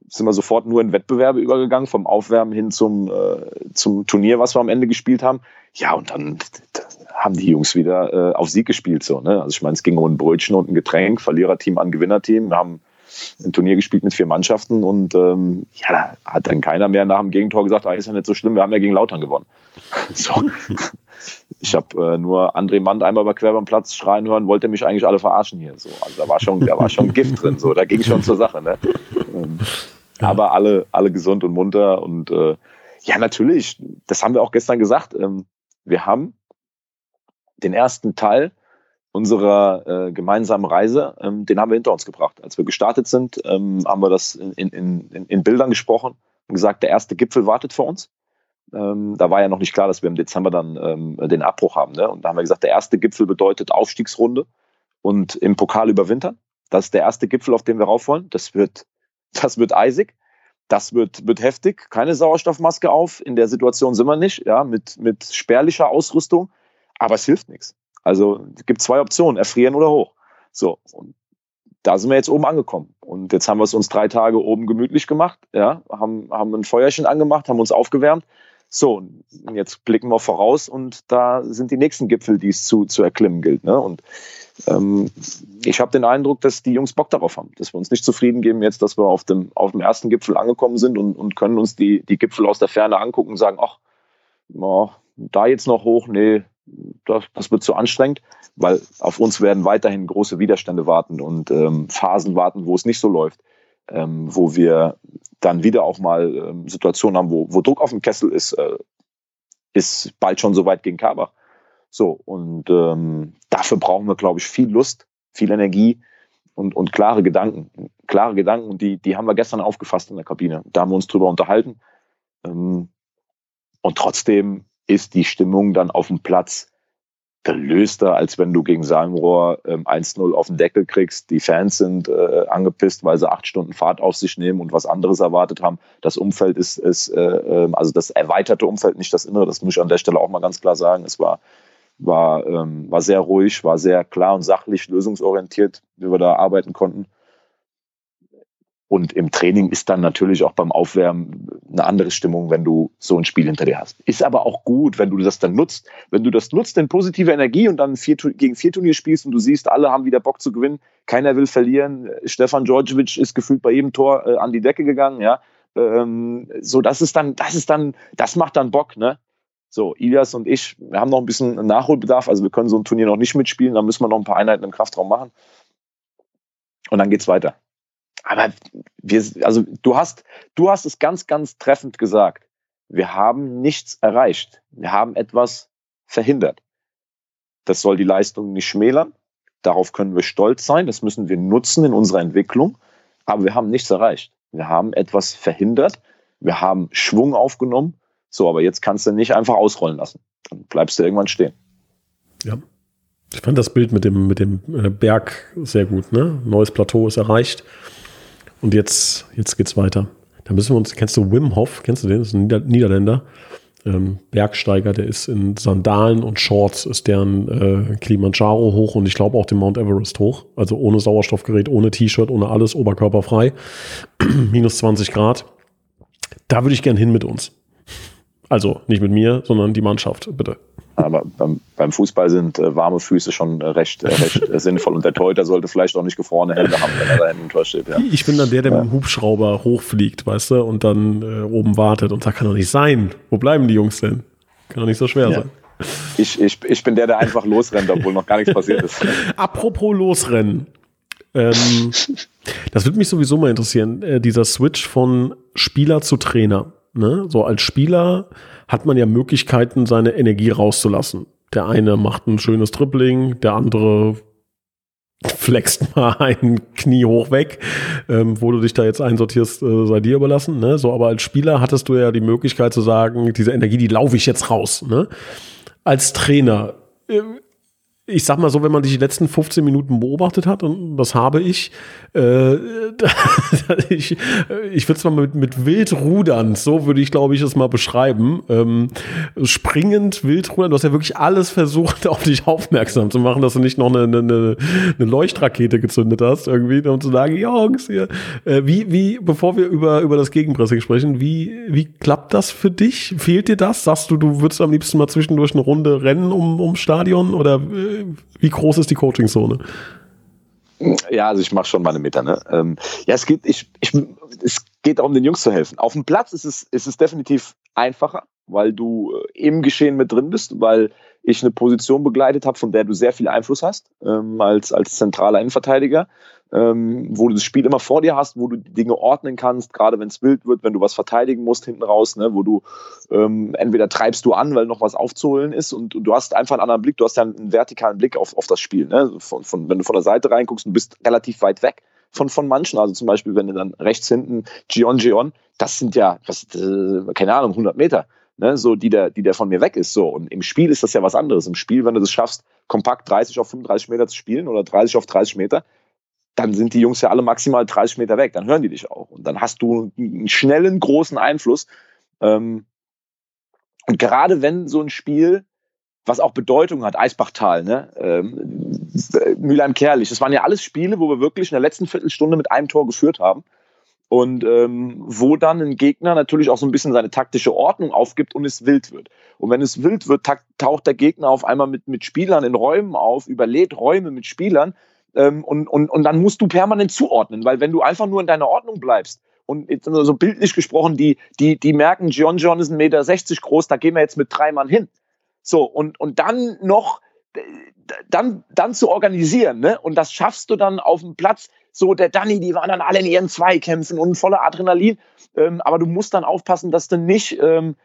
sind wir sofort nur in Wettbewerbe übergegangen, vom Aufwärmen hin zum, äh, zum Turnier, was wir am Ende gespielt haben. Ja, und dann haben die Jungs wieder äh, auf Sieg gespielt. So, ne? Also ich meine, es ging um ein Brötchen und ein Getränk, Verliererteam an Gewinnerteam. Wir haben ein Turnier gespielt mit vier Mannschaften und ähm, ja, da hat dann keiner mehr nach dem Gegentor gesagt, ah, ist ja nicht so schlimm, wir haben ja gegen Lautern gewonnen. [LAUGHS] so. Ich habe äh, nur André Mann einmal bei quer beim Platz schreien hören, wollte mich eigentlich alle verarschen hier. So. Also da war schon, da war schon Gift drin, so, da ging schon zur Sache. Ne? Ähm, aber alle, alle gesund und munter und äh, ja, natürlich, das haben wir auch gestern gesagt. Ähm, wir haben den ersten Teil unserer äh, gemeinsamen Reise, ähm, den haben wir hinter uns gebracht. Als wir gestartet sind, ähm, haben wir das in, in, in, in Bildern gesprochen und gesagt, der erste Gipfel wartet vor uns. Ähm, da war ja noch nicht klar, dass wir im Dezember dann ähm, den Abbruch haben. Ne? Und da haben wir gesagt, der erste Gipfel bedeutet Aufstiegsrunde und im Pokal überwintern. Das ist der erste Gipfel, auf den wir rauf wollen. Das wird, [LAUGHS] das wird eisig. Das wird, wird heftig. Keine Sauerstoffmaske auf. In der Situation sind wir nicht. Ja, mit, mit spärlicher Ausrüstung. Aber es hilft nichts. Also es gibt zwei Optionen, erfrieren oder hoch. So, und da sind wir jetzt oben angekommen. Und jetzt haben wir es uns drei Tage oben gemütlich gemacht, ja, haben, haben ein Feuerchen angemacht, haben uns aufgewärmt, So, jetzt blicken wir voraus und da sind die nächsten Gipfel, die es zu, zu erklimmen gilt. Ne? Und ähm, ich habe den Eindruck, dass die Jungs Bock darauf haben, dass wir uns nicht zufrieden geben jetzt, dass wir auf dem, auf dem ersten Gipfel angekommen sind und, und können uns die, die Gipfel aus der Ferne angucken und sagen, ach, da jetzt noch hoch, nee, das, das, wird zu anstrengend, weil auf uns werden weiterhin große Widerstände warten und ähm, Phasen warten, wo es nicht so läuft, ähm, wo wir dann wieder auch mal ähm, Situationen haben, wo, wo Druck auf dem Kessel ist, äh, ist bald schon so weit gegen Karbach. So, und ähm, dafür brauchen wir, glaube ich, viel Lust, viel Energie und, und klare Gedanken. Klare Gedanken, und die, die haben wir gestern aufgefasst in der Kabine. Da haben wir uns drüber unterhalten. Ähm, und trotzdem ist die Stimmung dann auf dem Platz gelöster, als wenn du gegen Salmrohr ähm, 1-0 auf den Deckel kriegst. Die Fans sind äh, angepisst, weil sie acht Stunden Fahrt auf sich nehmen und was anderes erwartet haben. Das Umfeld ist, ist äh, ähm, also das erweiterte Umfeld, nicht das Innere, das muss ich an der Stelle auch mal ganz klar sagen. Es war, war, ähm, war sehr ruhig, war sehr klar und sachlich, lösungsorientiert, wie wir da arbeiten konnten. Und im Training ist dann natürlich auch beim Aufwärmen eine andere Stimmung, wenn du so ein Spiel hinter dir hast. Ist aber auch gut, wenn du das dann nutzt. Wenn du das nutzt in positive Energie und dann vier, gegen vier Turnier spielst und du siehst, alle haben wieder Bock zu gewinnen, keiner will verlieren. Stefan Djordjevic ist gefühlt bei jedem Tor äh, an die Decke gegangen, ja. Ähm, so, das ist dann, das ist dann, das macht dann Bock, ne? So, Ilias und ich, wir haben noch ein bisschen Nachholbedarf, also wir können so ein Turnier noch nicht mitspielen, da müssen wir noch ein paar Einheiten im Kraftraum machen. Und dann geht's weiter. Aber wir, also du hast, du hast es ganz, ganz treffend gesagt. Wir haben nichts erreicht. Wir haben etwas verhindert. Das soll die Leistung nicht schmälern. Darauf können wir stolz sein. Das müssen wir nutzen in unserer Entwicklung. Aber wir haben nichts erreicht. Wir haben etwas verhindert. Wir haben Schwung aufgenommen. So, aber jetzt kannst du nicht einfach ausrollen lassen. Dann bleibst du irgendwann stehen. Ja. Ich fand das Bild mit dem, mit dem äh, Berg sehr gut. Ne? Neues Plateau ist erreicht. Und jetzt, jetzt geht's weiter. Da müssen wir uns, kennst du Wim Hof? Kennst du den? Das ist ein Nieder Niederländer. Ähm, Bergsteiger, der ist in Sandalen und Shorts, ist deren äh, Kilimanjaro hoch und ich glaube auch den Mount Everest hoch. Also ohne Sauerstoffgerät, ohne T-Shirt, ohne alles, oberkörperfrei. [CLEARS THROAT] Minus 20 Grad. Da würde ich gern hin mit uns. Also nicht mit mir, sondern die Mannschaft, bitte. Aber beim, beim Fußball sind äh, warme Füße schon äh, recht, äh, recht äh, sinnvoll und der Torhüter sollte vielleicht auch nicht gefrorene Hände haben, wenn er da hinten im Tor steht. Ja. Ich bin dann der, der ja. mit dem Hubschrauber hochfliegt, weißt du, und dann äh, oben wartet und sagt, kann doch nicht sein. Wo bleiben die Jungs denn? Kann doch nicht so schwer ja. sein. Ich, ich, ich bin der, der einfach losrennt, obwohl noch gar nichts passiert ist. [LAUGHS] Apropos losrennen. Ähm, das würde mich sowieso mal interessieren, äh, dieser Switch von Spieler zu Trainer. Ne? So als Spieler hat man ja Möglichkeiten, seine Energie rauszulassen. Der eine macht ein schönes Dribbling, der andere flext [LAUGHS] mal ein Knie hoch weg, ähm, wo du dich da jetzt einsortierst, äh, sei dir überlassen. Ne? So, aber als Spieler hattest du ja die Möglichkeit zu sagen, diese Energie, die laufe ich jetzt raus. Ne? Als Trainer, äh, ich sag mal so, wenn man dich die letzten 15 Minuten beobachtet hat, und das habe ich, äh, [LAUGHS] ich, ich würde es mal mit, mit Wildrudern, so würde ich, glaube ich, es mal beschreiben. Ähm, springend, Wildrudern, du hast ja wirklich alles versucht, [LAUGHS] auf dich aufmerksam zu machen, dass du nicht noch eine, eine, eine Leuchtrakete gezündet hast, irgendwie, um zu sagen, Jungs, hier, äh, wie, wie, bevor wir über, über das Gegenpressing sprechen, wie, wie klappt das für dich? Fehlt dir das? Sagst du, du würdest am liebsten mal zwischendurch eine Runde rennen um, um Stadion oder äh, wie groß ist die Coaching-Zone? Ja, also ich mache schon meine Meter. Ne? Ähm, ja, es geht, ich, ich, es geht darum, den Jungs zu helfen. Auf dem Platz ist es, ist es definitiv einfacher, weil du äh, im Geschehen mit drin bist, weil ich eine Position begleitet habe, von der du sehr viel Einfluss hast ähm, als, als zentraler Innenverteidiger, ähm, wo du das Spiel immer vor dir hast, wo du die Dinge ordnen kannst, gerade wenn es wild wird, wenn du was verteidigen musst hinten raus, ne, wo du ähm, entweder treibst du an, weil noch was aufzuholen ist und, und, du hast einfach einen anderen Blick, du hast ja einen vertikalen Blick auf, auf das Spiel. Ne? Von, von, wenn du von der Seite reinguckst und bist relativ weit weg von, von manchen. Also zum Beispiel, wenn du dann rechts hinten Gion Gion, das sind ja, was, äh, keine Ahnung, 100 Meter ne, so die der, die der von mir weg ist. So. Und im Spiel ist das ja was anderes. Im Spiel, wenn du es schaffst, kompakt 30 auf 35 Meter zu spielen oder 30 auf 30 Meter, dann sind die Jungs ja alle maximal 30 Meter weg. Dann hören die dich auch. Und dann hast du einen schnellen, großen Einfluss. Ähm, und gerade wenn so ein Spiel, was auch Bedeutung hat, Eisbachtal, ne? ähm, Mülheim-Kerlich, das waren ja alles Spiele, wo wir wirklich in der letzten Viertelstunde mit einem Tor geführt haben. Und ähm, wo dann ein Gegner natürlich auch so ein bisschen seine taktische Ordnung aufgibt und es wild wird. Und wenn es wild wird, taucht der Gegner auf einmal mit, mit Spielern in Räumen auf, überlädt Räume mit Spielern ähm, und, und, und dann musst du permanent zuordnen, weil wenn du einfach nur in deiner Ordnung bleibst und jetzt so bildlich gesprochen, die, die, die merken, John John ist 1,60 Meter groß, da gehen wir jetzt mit drei Mann hin. So, und, und dann noch dann, dann zu organisieren, ne? Und das schaffst du dann auf dem Platz. So, der Danny, die waren dann alle in ihren Zweikämpfen und voller Adrenalin. Ähm, aber du musst dann aufpassen, dass du nicht ähm,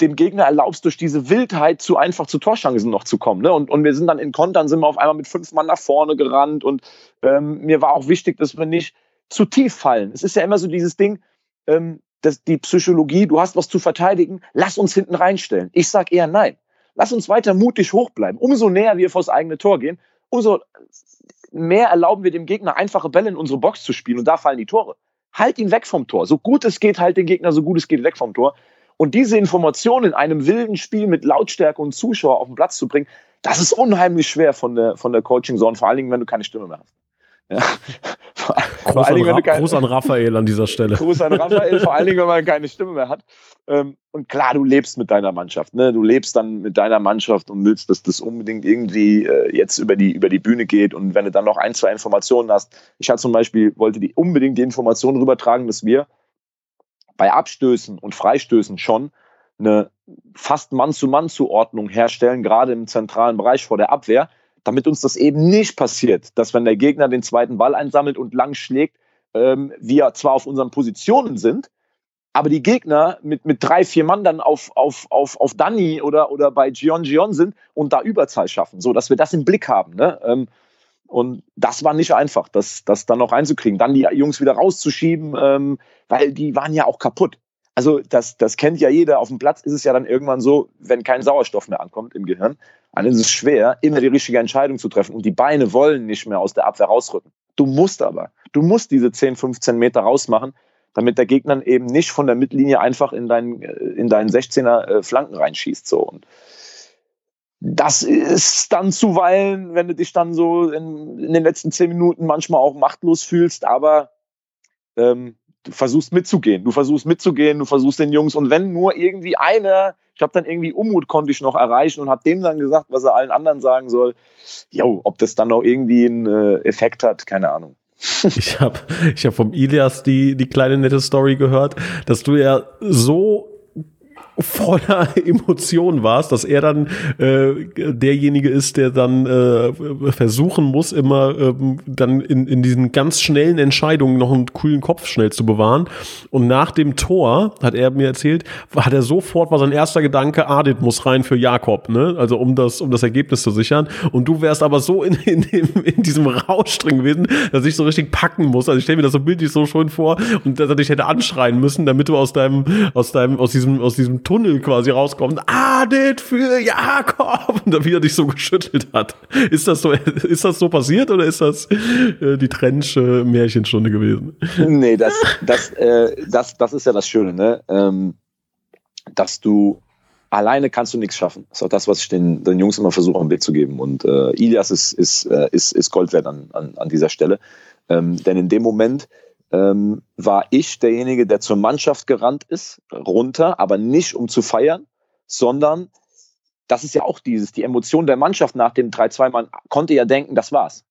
dem Gegner erlaubst, durch diese Wildheit zu einfach zu Torschancen noch zu kommen. Ne? Und, und wir sind dann in Kontern, sind wir auf einmal mit fünf Mann nach vorne gerannt. Und ähm, mir war auch wichtig, dass wir nicht zu tief fallen. Es ist ja immer so dieses Ding, ähm, dass die Psychologie, du hast was zu verteidigen, lass uns hinten reinstellen. Ich sag eher nein. Lass uns weiter mutig hochbleiben. Umso näher wir vors eigene Tor gehen, umso mehr erlauben wir dem Gegner einfache Bälle in unsere Box zu spielen und da fallen die Tore. Halt ihn weg vom Tor. So gut es geht, halt den Gegner so gut es geht weg vom Tor. Und diese Informationen in einem wilden Spiel mit Lautstärke und Zuschauer auf den Platz zu bringen, das ist unheimlich schwer von der, von der Coaching-Zone, vor allen Dingen, wenn du keine Stimme mehr hast. Ja. Vor, vor allen Dingen, keine, Gruß an Raphael an dieser Stelle. Gruß an Raphael, vor allen Dingen, wenn man keine Stimme mehr hat. Ähm, und klar, du lebst mit deiner Mannschaft. Ne? Du lebst dann mit deiner Mannschaft und willst, dass das unbedingt irgendwie äh, jetzt über die, über die Bühne geht. Und wenn du dann noch ein, zwei Informationen hast. Ich hatte zum Beispiel, wollte die unbedingt die Informationen rübertragen, dass wir bei Abstößen und Freistößen schon eine fast Mann-zu-Mann-Zuordnung herstellen, gerade im zentralen Bereich vor der Abwehr damit uns das eben nicht passiert, dass wenn der Gegner den zweiten Ball einsammelt und lang schlägt, ähm, wir zwar auf unseren Positionen sind, aber die Gegner mit, mit drei, vier Mann dann auf, auf, auf, auf Danny oder, oder bei Gion Gion sind und da Überzahl schaffen, so dass wir das im Blick haben. Ne? Ähm, und das war nicht einfach, das, das dann noch reinzukriegen. Dann die Jungs wieder rauszuschieben, ähm, weil die waren ja auch kaputt. Also das, das kennt ja jeder. Auf dem Platz ist es ja dann irgendwann so, wenn kein Sauerstoff mehr ankommt im Gehirn, dann ist es schwer, immer die richtige Entscheidung zu treffen. Und die Beine wollen nicht mehr aus der Abwehr rausrücken. Du musst aber. Du musst diese 10, 15 Meter rausmachen, damit der Gegner eben nicht von der Mittellinie einfach in deinen, in deinen 16er äh, Flanken reinschießt. So. Und das ist dann zuweilen, wenn du dich dann so in, in den letzten 10 Minuten manchmal auch machtlos fühlst, aber ähm, du versuchst mitzugehen, du versuchst mitzugehen, du versuchst den Jungs und wenn nur irgendwie einer, ich habe dann irgendwie Umut konnte ich noch erreichen und habe dem dann gesagt, was er allen anderen sagen soll. Jo, ob das dann noch irgendwie einen äh, Effekt hat, keine Ahnung. [LAUGHS] ich habe ich hab vom Ilias die, die kleine nette Story gehört, dass du ja so voller [LAUGHS] Emotionen warst, dass er dann äh, derjenige ist, der dann äh, versuchen muss, immer ähm, dann in, in diesen ganz schnellen Entscheidungen noch einen coolen Kopf schnell zu bewahren. Und nach dem Tor, hat er mir erzählt, hat er sofort, war sein erster Gedanke, Adit muss rein für Jakob, ne? Also um das, um das Ergebnis zu sichern. Und du wärst aber so in, in, dem, in diesem Rausch drin gewesen, dass ich so richtig packen muss. Also ich stelle mir das so bildlich so schön vor und dass er dich hätte anschreien müssen, damit du aus deinem, aus deinem, aus diesem, aus diesem Tunnel quasi rauskommt, Adit für Jakob, und wie er dich so geschüttelt hat. Ist das so, [LAUGHS] ist das so passiert oder ist das äh, die Trench Märchenstunde gewesen? Nee, das, das, äh, das, das ist ja das Schöne, ne? Ähm, dass du alleine kannst du nichts schaffen. Das ist auch das, was ich den, den Jungs immer versuche, ein Bild zu geben. Und äh, Ilias ist, ist, äh, ist, ist Gold wert an, an, an dieser Stelle. Ähm, denn in dem Moment, ähm, war ich derjenige, der zur Mannschaft gerannt ist, runter, aber nicht um zu feiern, sondern das ist ja auch dieses, die Emotion der Mannschaft nach dem 3-2, man konnte ja denken, das war's.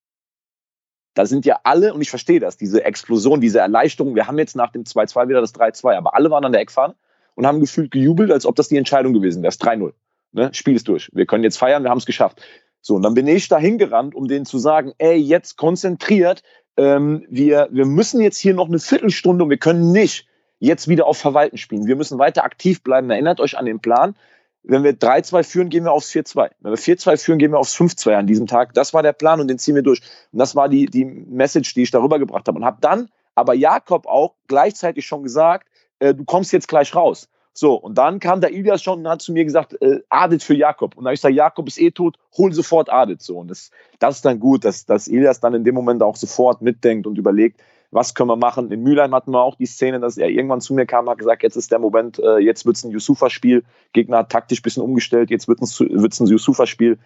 Da sind ja alle, und ich verstehe das, diese Explosion, diese Erleichterung, wir haben jetzt nach dem 2-2 wieder das 3-2, aber alle waren an der Eckfahne und haben gefühlt gejubelt, als ob das die Entscheidung gewesen wäre. Das 3-0. Ne? Spiel ist durch. Wir können jetzt feiern, wir haben es geschafft. So, und dann bin ich da hingerannt, um denen zu sagen, ey, jetzt konzentriert, ähm, wir, wir müssen jetzt hier noch eine Viertelstunde und wir können nicht jetzt wieder auf Verwalten spielen. Wir müssen weiter aktiv bleiben. Erinnert euch an den Plan. Wenn wir 3-2 führen, gehen wir aufs 4-2. Wenn wir 4-2 führen, gehen wir aufs 5-2 an diesem Tag. Das war der Plan und den ziehen wir durch. Und das war die, die Message, die ich darüber gebracht habe. Und habe dann aber Jakob auch gleichzeitig schon gesagt, äh, du kommst jetzt gleich raus. So, und dann kam der Ilias schon und hat zu mir gesagt, äh, Adit für Jakob. Und da ich sage, Jakob ist eh tot, hol sofort Adit. So, und das, das ist dann gut, dass, dass Ilias dann in dem Moment auch sofort mitdenkt und überlegt, was können wir machen. In Mülheim hatten wir auch die Szene, dass er irgendwann zu mir kam und hat gesagt, jetzt ist der Moment, äh, jetzt wird es ein Yusufa-Spiel. Gegner hat taktisch ein bisschen umgestellt, jetzt wird es ein Yusufa-Spiel.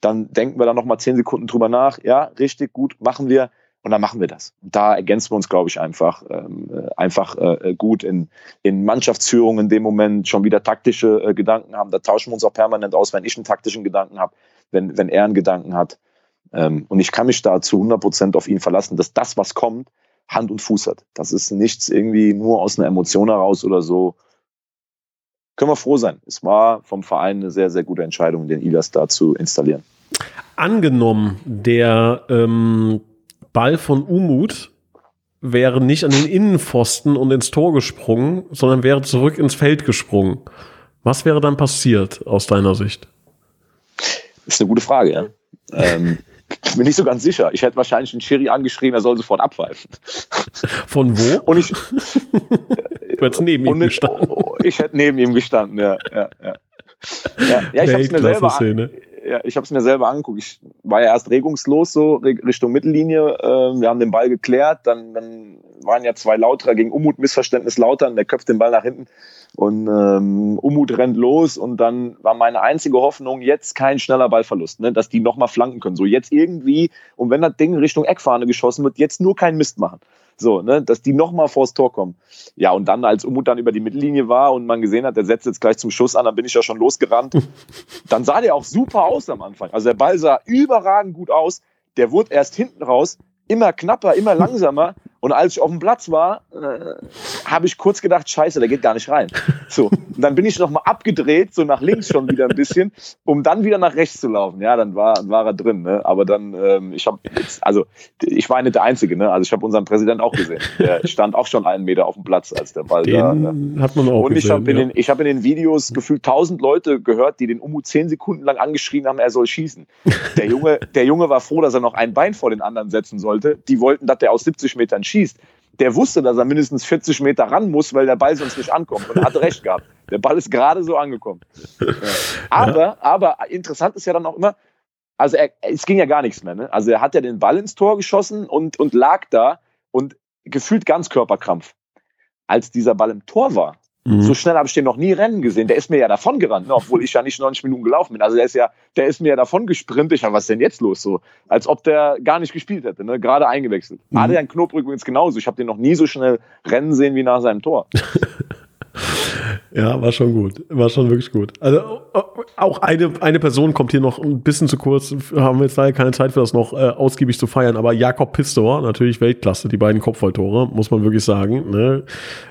Dann denken wir da nochmal zehn Sekunden drüber nach. Ja, richtig gut, machen wir. Und dann machen wir das. Da ergänzen wir uns, glaube ich, einfach, ähm, äh, einfach äh, gut in, in Mannschaftsführung in dem Moment schon wieder taktische äh, Gedanken haben. Da tauschen wir uns auch permanent aus, wenn ich einen taktischen Gedanken habe, wenn, wenn er einen Gedanken hat. Ähm, und ich kann mich da zu 100 Prozent auf ihn verlassen, dass das, was kommt, Hand und Fuß hat. Das ist nichts irgendwie nur aus einer Emotion heraus oder so. Können wir froh sein. Es war vom Verein eine sehr, sehr gute Entscheidung, den Ilas da zu installieren. Angenommen, der ähm, Ball von Umut wäre nicht an den Innenpfosten und ins Tor gesprungen, sondern wäre zurück ins Feld gesprungen. Was wäre dann passiert aus deiner Sicht? Das ist eine gute Frage, ja. ähm, bin nicht so ganz sicher. Ich hätte wahrscheinlich einen Schiri angeschrieben, er soll sofort abpfeifen. Von wo? Und ich. du hättest neben ihm gestanden. Ich hätte neben ihm gestanden, ja. Ja, ja. ja, ja ich habe es mir selber. Szene. Ja, ich habe es mir selber angeguckt. Ich war ja erst regungslos so Richtung Mittellinie. Ähm, wir haben den Ball geklärt. Dann, dann waren ja zwei Lauterer gegen Umut Missverständnis Lautern. Der köpft den Ball nach hinten und ähm, Umut rennt los und dann war meine einzige Hoffnung, jetzt kein schneller Ballverlust, ne, dass die nochmal flanken können. So jetzt irgendwie, und wenn das Ding Richtung Eckfahne geschossen wird, jetzt nur keinen Mist machen. So, ne, dass die nochmal vors Tor kommen. Ja, und dann, als Umut dann über die Mittellinie war und man gesehen hat, der setzt jetzt gleich zum Schuss an, dann bin ich ja schon losgerannt. [LAUGHS] dann sah der auch super aus am Anfang. Also der Ball sah überragend gut aus. Der wurde erst hinten raus immer knapper, immer langsamer. [LAUGHS] Und als ich auf dem Platz war, äh, habe ich kurz gedacht, scheiße, der geht gar nicht rein. So, und dann bin ich nochmal abgedreht, so nach links schon wieder ein bisschen, um dann wieder nach rechts zu laufen. Ja, dann war, war er drin. Ne? Aber dann, ähm, ich habe also ich war nicht der Einzige, ne? Also ich habe unseren Präsident auch gesehen. Der stand auch schon einen Meter auf dem Platz, als der Ball den da. Ne? Hat man auch und ich habe in, den, ich hab in den Videos gefühlt tausend Leute gehört, die den Umu zehn Sekunden lang angeschrien haben, er soll schießen. Der Junge, der Junge war froh, dass er noch ein Bein vor den anderen setzen sollte. Die wollten, dass der aus 70 Metern schießt. Der wusste, dass er mindestens 40 Meter ran muss, weil der Ball sonst nicht ankommt. Und er hatte recht gehabt. Der Ball ist gerade so angekommen. Aber, aber interessant ist ja dann auch immer, also er, es ging ja gar nichts mehr. Ne? Also er hat ja den Ball ins Tor geschossen und, und lag da und gefühlt ganz Körperkrampf. Als dieser Ball im Tor war, Mhm. So schnell habe ich den noch nie rennen gesehen. Der ist mir ja davon gerannt, ne? obwohl ich ja nicht 90 Minuten gelaufen bin. Also der ist ja, der ist mir ja davon gesprintet. Ich habe, was ist denn jetzt los? So, als ob der gar nicht gespielt hätte, ne? gerade eingewechselt. Mhm. Adrian Knob übrigens genauso. Ich habe den noch nie so schnell rennen sehen wie nach seinem Tor. [LAUGHS] Ja, war schon gut. War schon wirklich gut. Also auch eine, eine Person kommt hier noch ein bisschen zu kurz. Haben wir jetzt leider keine Zeit für das noch äh, ausgiebig zu feiern. Aber Jakob Pistor, natürlich Weltklasse, die beiden Kopfballtore, muss man wirklich sagen. Ne?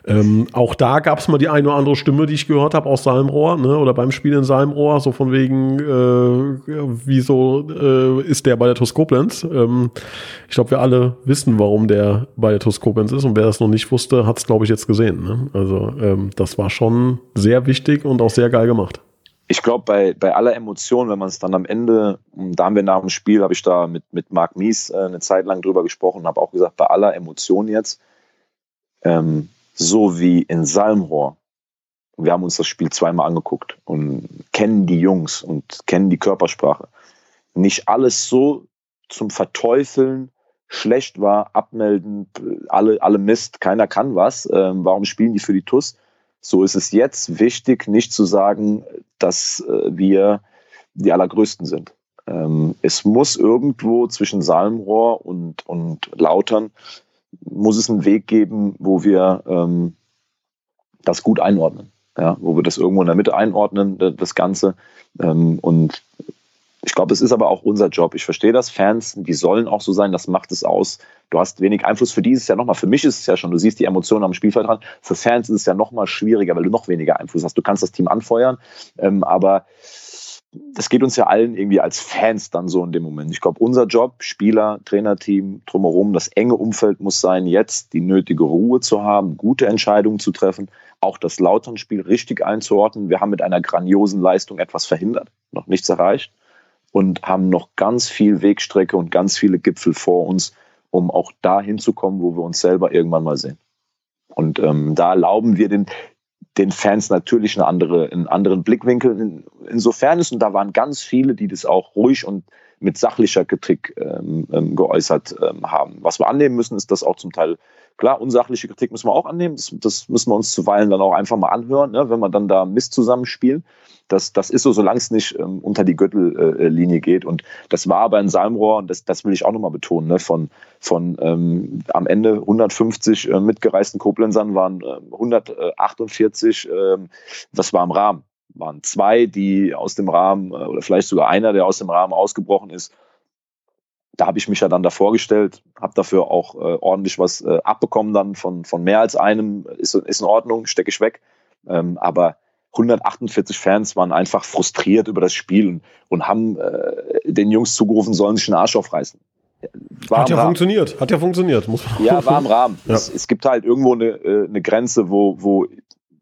Ähm, auch da gab es mal die eine oder andere Stimme, die ich gehört habe aus Salmrohr ne? oder beim Spiel in Salmrohr, so von wegen, äh, wieso äh, ist der bei der Toskoblenz? Ähm, ich glaube, wir alle wissen, warum der bei der Toskoblenz ist. Und wer das noch nicht wusste, hat es, glaube ich, jetzt gesehen. Ne? Also ähm, das war schon sehr wichtig und auch sehr geil gemacht. Ich glaube, bei, bei aller Emotion, wenn man es dann am Ende, da haben wir nach dem Spiel, habe ich da mit, mit Marc Mies äh, eine Zeit lang drüber gesprochen und habe auch gesagt, bei aller Emotion jetzt, ähm, so wie in Salmrohr, wir haben uns das Spiel zweimal angeguckt und kennen die Jungs und kennen die Körpersprache. Nicht alles so zum Verteufeln, schlecht war, abmelden, alle, alle Mist, keiner kann was. Ähm, warum spielen die für die TUS? So ist es jetzt wichtig, nicht zu sagen, dass äh, wir die Allergrößten sind. Ähm, es muss irgendwo zwischen Salmrohr und, und Lautern, muss es einen Weg geben, wo wir ähm, das gut einordnen. Ja, wo wir das irgendwo in der Mitte einordnen, das Ganze. Ähm, und ich glaube, es ist aber auch unser Job. Ich verstehe das. Fans, die sollen auch so sein, das macht es aus. Du hast wenig Einfluss. Für die ist es ja nochmal, für mich ist es ja schon, du siehst die Emotionen am Spielfeld dran. Für Fans ist es ja nochmal schwieriger, weil du noch weniger Einfluss hast. Du kannst das Team anfeuern, ähm, aber das geht uns ja allen irgendwie als Fans dann so in dem Moment. Ich glaube, unser Job, Spieler, Trainerteam, drumherum, das enge Umfeld muss sein, jetzt die nötige Ruhe zu haben, gute Entscheidungen zu treffen, auch das Lautern-Spiel richtig einzuordnen. Wir haben mit einer grandiosen Leistung etwas verhindert, noch nichts erreicht und haben noch ganz viel Wegstrecke und ganz viele Gipfel vor uns, um auch da hinzukommen, wo wir uns selber irgendwann mal sehen. Und ähm, da erlauben wir den, den Fans natürlich eine andere, einen anderen Blickwinkel. insofern ist, und da waren ganz viele, die das auch ruhig und mit sachlicher Kritik ähm, ähm, geäußert ähm, haben. Was wir annehmen müssen, ist, dass auch zum Teil Klar, unsachliche Kritik müssen wir auch annehmen. Das, das müssen wir uns zuweilen dann auch einfach mal anhören, ne, wenn wir dann da Mist zusammenspielen. Das, das ist so, solange es nicht ähm, unter die Gürtellinie geht. Und das war aber in Salmrohr, und das, das will ich auch nochmal betonen, ne, von, von ähm, am Ende 150 äh, mitgereisten Koblenzern waren äh, 148, äh, das war im Rahmen. Waren zwei, die aus dem Rahmen, äh, oder vielleicht sogar einer, der aus dem Rahmen ausgebrochen ist da habe ich mich ja dann da vorgestellt, habe dafür auch äh, ordentlich was äh, abbekommen dann von, von mehr als einem, ist, ist in Ordnung, stecke ich weg. Ähm, aber 148 Fans waren einfach frustriert über das Spiel und, und haben äh, den Jungs zugerufen, sollen sich den Arsch aufreißen. War hat ja Rahmen. funktioniert, hat ja funktioniert. Muss man ja, war im Rahmen. Ja. Es, es, gibt halt irgendwo eine, äh, eine Grenze, wo, wo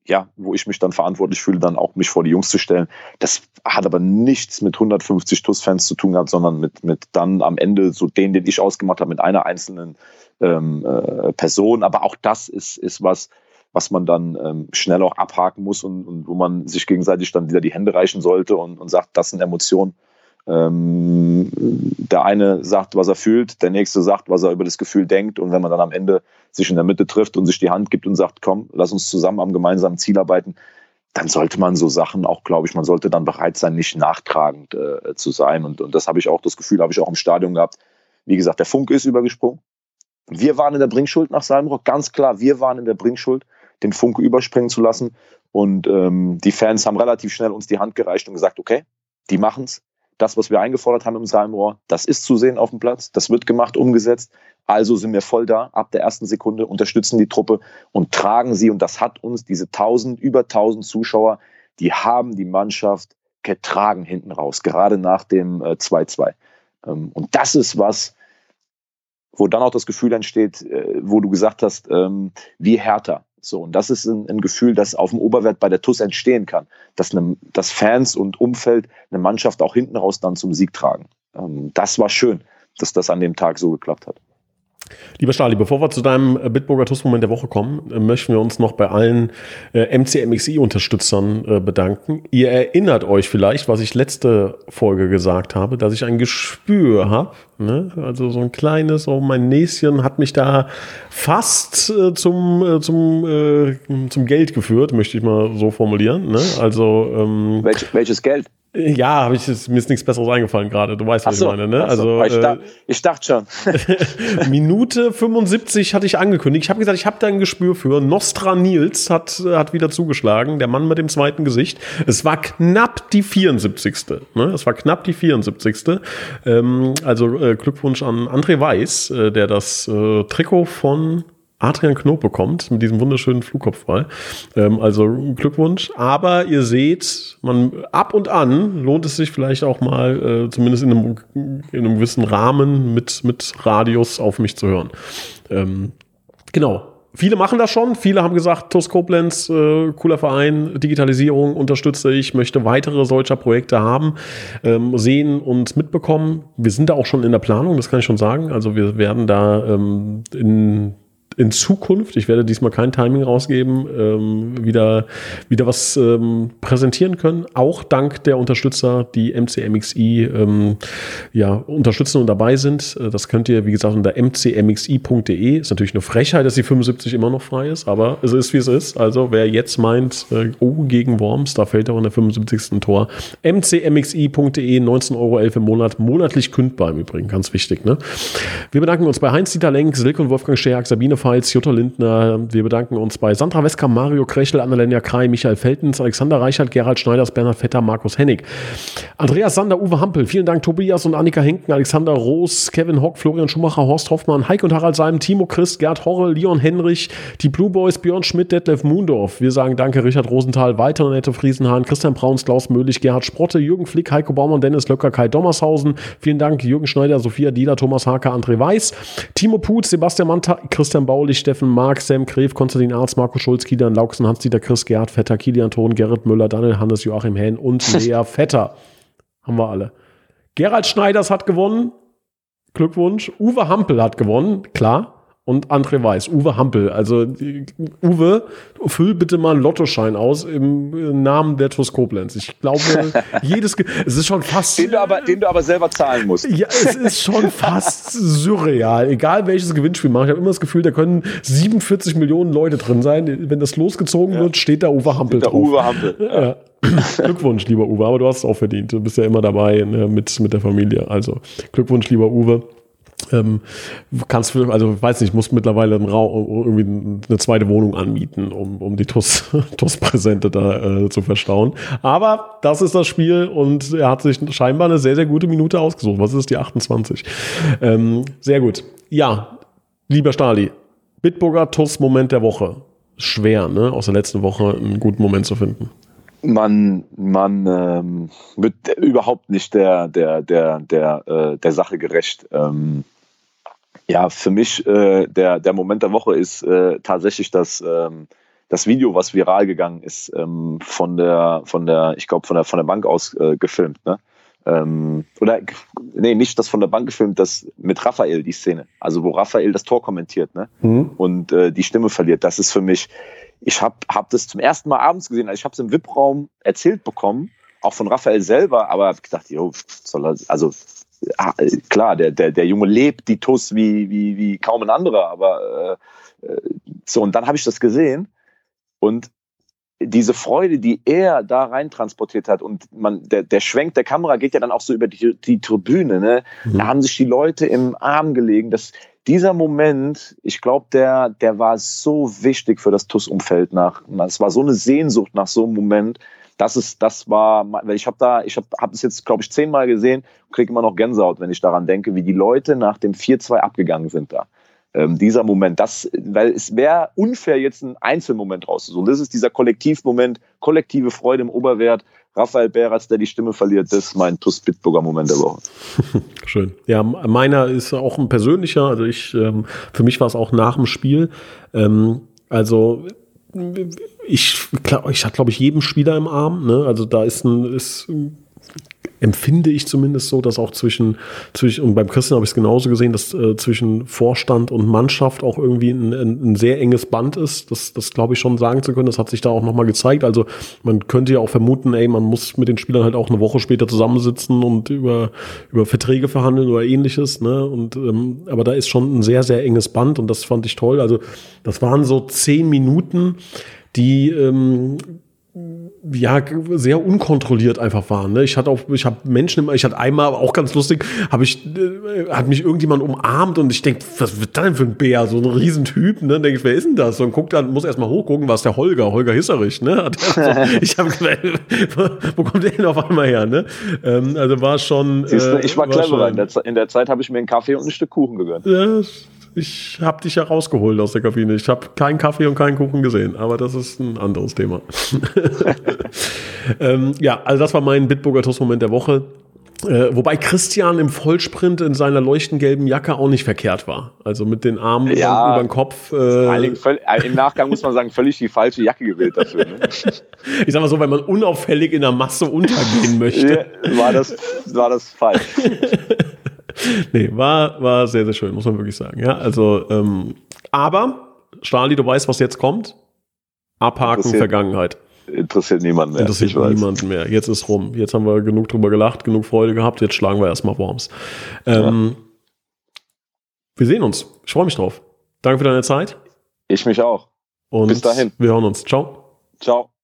ja, wo ich mich dann verantwortlich fühle, dann auch mich vor die Jungs zu stellen. Das hat aber nichts mit 150 TUS-Fans zu tun gehabt, sondern mit, mit dann am Ende so den, den ich ausgemacht habe, mit einer einzelnen ähm, äh, Person. Aber auch das ist, ist was, was man dann ähm, schnell auch abhaken muss und, und wo man sich gegenseitig dann wieder die Hände reichen sollte und, und sagt, das sind Emotionen. Ähm, der eine sagt, was er fühlt, der nächste sagt, was er über das Gefühl denkt. Und wenn man dann am Ende sich in der Mitte trifft und sich die Hand gibt und sagt, komm, lass uns zusammen am gemeinsamen Ziel arbeiten, dann sollte man so Sachen auch, glaube ich, man sollte dann bereit sein, nicht nachtragend äh, zu sein. Und, und das habe ich auch, das Gefühl habe ich auch im Stadion gehabt. Wie gesagt, der Funk ist übergesprungen. Wir waren in der Bringschuld nach Salmrock, ganz klar, wir waren in der Bringschuld, den Funk überspringen zu lassen. Und ähm, die Fans haben relativ schnell uns die Hand gereicht und gesagt, okay, die machen's das, was wir eingefordert haben im Salmrohr, das ist zu sehen auf dem Platz, das wird gemacht, umgesetzt. Also sind wir voll da, ab der ersten Sekunde unterstützen die Truppe und tragen sie. Und das hat uns diese 1000, über 1000 Zuschauer, die haben die Mannschaft getragen hinten raus, gerade nach dem 2-2. Äh, ähm, und das ist was, wo dann auch das Gefühl entsteht, äh, wo du gesagt hast, ähm, wie härter. So, und das ist ein, ein, Gefühl, das auf dem Oberwert bei der TUS entstehen kann, dass, ne, dass Fans und Umfeld eine Mannschaft auch hinten raus dann zum Sieg tragen. Ähm, das war schön, dass das an dem Tag so geklappt hat. Lieber Stali, bevor wir zu deinem äh, Bitburger TUS-Moment der Woche kommen, äh, möchten wir uns noch bei allen äh, MCMXI-Unterstützern äh, bedanken. Ihr erinnert euch vielleicht, was ich letzte Folge gesagt habe, dass ich ein Gespür habe. Ne? Also so ein kleines, oh, mein Näschen hat mich da fast äh, zum, äh, zum, äh, zum Geld geführt, möchte ich mal so formulieren. Ne? Also ähm, Welch, welches Geld? Ja, habe ich mir ist nichts Besseres eingefallen gerade. Du weißt, was so, ich meine, ne? Also ich, da, ich, dachte schon. [LAUGHS] Minute 75 hatte ich angekündigt. Ich habe gesagt, ich habe da ein Gespür für. Nostra Nils hat hat wieder zugeschlagen, der Mann mit dem zweiten Gesicht. Es war knapp die 74. Ne? Es war knapp die 74. Ähm, also äh, Glückwunsch an André Weiß, äh, der das äh, Trikot von Adrian Knob bekommt mit diesem wunderschönen Flugkopfball. Ähm, also Glückwunsch. Aber ihr seht, man ab und an lohnt es sich vielleicht auch mal, äh, zumindest in einem, in einem gewissen Rahmen mit, mit Radius auf mich zu hören. Ähm, genau. Viele machen das schon. Viele haben gesagt, TUS Koblenz, äh, cooler Verein, Digitalisierung unterstütze ich, möchte weitere solcher Projekte haben, ähm, sehen und mitbekommen. Wir sind da auch schon in der Planung, das kann ich schon sagen. Also wir werden da ähm, in in Zukunft, ich werde diesmal kein Timing rausgeben, ähm, wieder, wieder was ähm, präsentieren können. Auch dank der Unterstützer, die MCMXI ähm, ja, unterstützen und dabei sind. Äh, das könnt ihr, wie gesagt, unter mcmxi.de. Ist natürlich eine Frechheit, dass die 75 immer noch frei ist, aber es ist, wie es ist. Also wer jetzt meint, äh, oh, gegen Worms, da fällt auch in der 75. Tor. mcmxi.de, 19,11 Euro im Monat, monatlich kündbar im Übrigen, ganz wichtig. Ne? Wir bedanken uns bei Heinz-Dieter Lenk, Silke und Wolfgang Scherk, Sabine Pfalz, Jutta Lindner. Wir bedanken uns bei Sandra Wesker, Mario Krechel, Annalena Krei, Michael Feltens, Alexander Reichert, Gerald Schneiders, Bernhard Vetter, Markus Hennig. Andreas Sander, Uwe Hampel. Vielen Dank Tobias und Annika Henken, Alexander Roos, Kevin Hock, Florian Schumacher, Horst Hoffmann, Heik und Harald Seim, Timo Christ, Gerd Horrell, Leon Henrich, die Blue Boys, Björn Schmidt, Detlef Mundorf. Wir sagen Danke Richard Rosenthal, weitere nette Friesenhahn, Christian Brauns, Klaus Möhlich, Gerhard Sprotte, Jürgen Flick, Heiko Baumann, Dennis Löcker, Kai Dommershausen. Vielen Dank Jürgen Schneider, Sophia Dieler, Thomas Haker, André Weiß, Timo Putz, Sebastian Manta, Christian Baulich, Steffen Mark, Sam Gref, Konstantin Arz, Marco Schulz, Kilian Lauksen, Hans-Dieter Chris, Gerhard Vetter, Kilian Thon, Gerrit Müller, Daniel Hannes, Joachim Henn und [LAUGHS] Lea Vetter. Haben wir alle. Gerald Schneiders hat gewonnen. Glückwunsch. Uwe Hampel hat gewonnen, klar. Und André Weiß, Uwe Hampel. Also Uwe, füll bitte mal einen Lottoschein aus im Namen der TuS Koblenz. Ich glaube, [LAUGHS] jedes, es ist schon fast. Den du, aber, den du aber selber zahlen musst. Ja, es ist schon fast surreal. Egal welches Gewinnspiel mache, ich habe immer das Gefühl, da können 47 Millionen Leute drin sein. Wenn das losgezogen ja. wird, steht da Uwe Hampel steht da drauf. Uwe Hampel. [LAUGHS] Ja. Glückwunsch, lieber Uwe, aber du hast es auch verdient. Du bist ja immer dabei ne, mit, mit der Familie. Also Glückwunsch, lieber Uwe. Ähm, kannst du, also weiß nicht, muss mittlerweile einen Raum, irgendwie eine zweite Wohnung anmieten, um, um die TUS-Präsente [LAUGHS] da äh, zu verstauen. Aber das ist das Spiel und er hat sich scheinbar eine sehr, sehr gute Minute ausgesucht. Was ist die 28? Ähm, sehr gut. Ja, lieber Stali, Bitburger TUS-Moment der Woche. Schwer, ne? Aus der letzten Woche einen guten Moment zu finden man, man ähm, wird überhaupt nicht der, der, der, der, äh, der Sache gerecht. Ähm, ja, für mich äh, der, der Moment der Woche ist äh, tatsächlich das, ähm, das Video, was viral gegangen ist, ähm, von der, von der, ich glaube, von der, von der Bank aus äh, gefilmt. Ne? Ähm, oder, nee, nicht das von der Bank gefilmt, das mit Raphael, die Szene. Also, wo Raphael das Tor kommentiert ne? Mhm. und äh, die Stimme verliert. Das ist für mich, ich habe hab das zum ersten Mal abends gesehen. Also ich habe es im VIP-Raum erzählt bekommen, auch von Raphael selber, aber habe gedacht, jo, soll er, also ah, klar, der, der, der Junge lebt die TUS wie, wie, wie kaum ein anderer, aber äh, äh so, und dann habe ich das gesehen und diese Freude, die er da rein transportiert hat und man, der, der Schwenk der Kamera geht ja dann auch so über die, die Tribüne, ne? Mhm. Da haben sich die Leute im Arm gelegen. Das, dieser Moment, ich glaube, der, der war so wichtig für das TUS-Umfeld nach. Es war so eine Sehnsucht nach so einem Moment. Das ist, das war, weil ich habe da, ich habe hab das jetzt, glaube ich, zehnmal gesehen und kriege immer noch Gänsehaut, wenn ich daran denke, wie die Leute nach dem 4-2 abgegangen sind da. Ähm, dieser Moment, das, weil es wäre unfair, jetzt einen Einzelmoment rauszusuchen. Das ist dieser Kollektivmoment, kollektive Freude im Oberwert. Raphael Beratz, der die Stimme verliert, das ist mein TUS Bitburger Moment der Woche. [LAUGHS] Schön. Ja, meiner ist auch ein persönlicher. Also ich, ähm, für mich war es auch nach dem Spiel. Ähm, also ich, ich hatte, glaube ich, jedem Spieler im Arm. Ne? Also da ist ein, ist empfinde ich zumindest so, dass auch zwischen, zwischen und beim Christian habe ich es genauso gesehen, dass äh, zwischen Vorstand und Mannschaft auch irgendwie ein, ein, ein sehr enges Band ist. Das, das glaube ich schon sagen zu können. Das hat sich da auch nochmal gezeigt. Also man könnte ja auch vermuten, ey, man muss mit den Spielern halt auch eine Woche später zusammensitzen und über, über Verträge verhandeln oder ähnliches. Ne? Und, ähm, aber da ist schon ein sehr, sehr enges Band und das fand ich toll. Also das waren so zehn Minuten, die ähm, ja sehr unkontrolliert einfach waren. Ne? Ich hatte auch, ich habe Menschen, ich hatte einmal auch ganz lustig, habe ich, äh, hat mich irgendjemand umarmt und ich denke, was wird da denn für ein Bär, so ein Riesentyp, ne? Denke ich, wer ist denn das? Und guckt dann, muss erstmal hochgucken, was der Holger, Holger Hisserich, ne? So, [LAUGHS] ich habe wo kommt der denn auf einmal her, ne? Ähm, also war schon. Siehst du, ich war, äh, war cleverer. In der, in der Zeit habe ich mir einen Kaffee und ein Stück Kuchen gegönnt. Ja, ich habe dich ja rausgeholt aus der Kabine. Ich habe keinen Kaffee und keinen Kuchen gesehen, aber das ist ein anderes Thema. [LAUGHS] ähm, ja, also das war mein Bitburger Toast-Moment der Woche. Äh, wobei Christian im Vollsprint in seiner leuchtend gelben Jacke auch nicht verkehrt war. Also mit den Armen ja, über, den Kopf. Äh, völlig, äh, Im Nachgang muss man sagen, völlig die falsche Jacke gewählt dafür. Ne? ich sag mal so, wenn man unauffällig in der Masse untergehen möchte. War, das, war das falsch. [LAUGHS] [LAUGHS] nee, war, war sehr, sehr schön, muss man wirklich sagen. Ja, also, ähm, aber, Stali, du weißt, was jetzt kommt. Abhaken interessiert, Vergangenheit. Interessiert niemanden mehr. Interessiert niemanden mehr. Jetzt ist rum. Jetzt haben wir genug drüber gelacht, genug Freude gehabt. Jetzt schlagen wir erstmal Worms. Ähm, ja. Wir sehen uns. Ich freue mich drauf. Danke für deine Zeit. Ich mich auch. Und Bis dahin. Wir hören uns. Ciao. Ciao.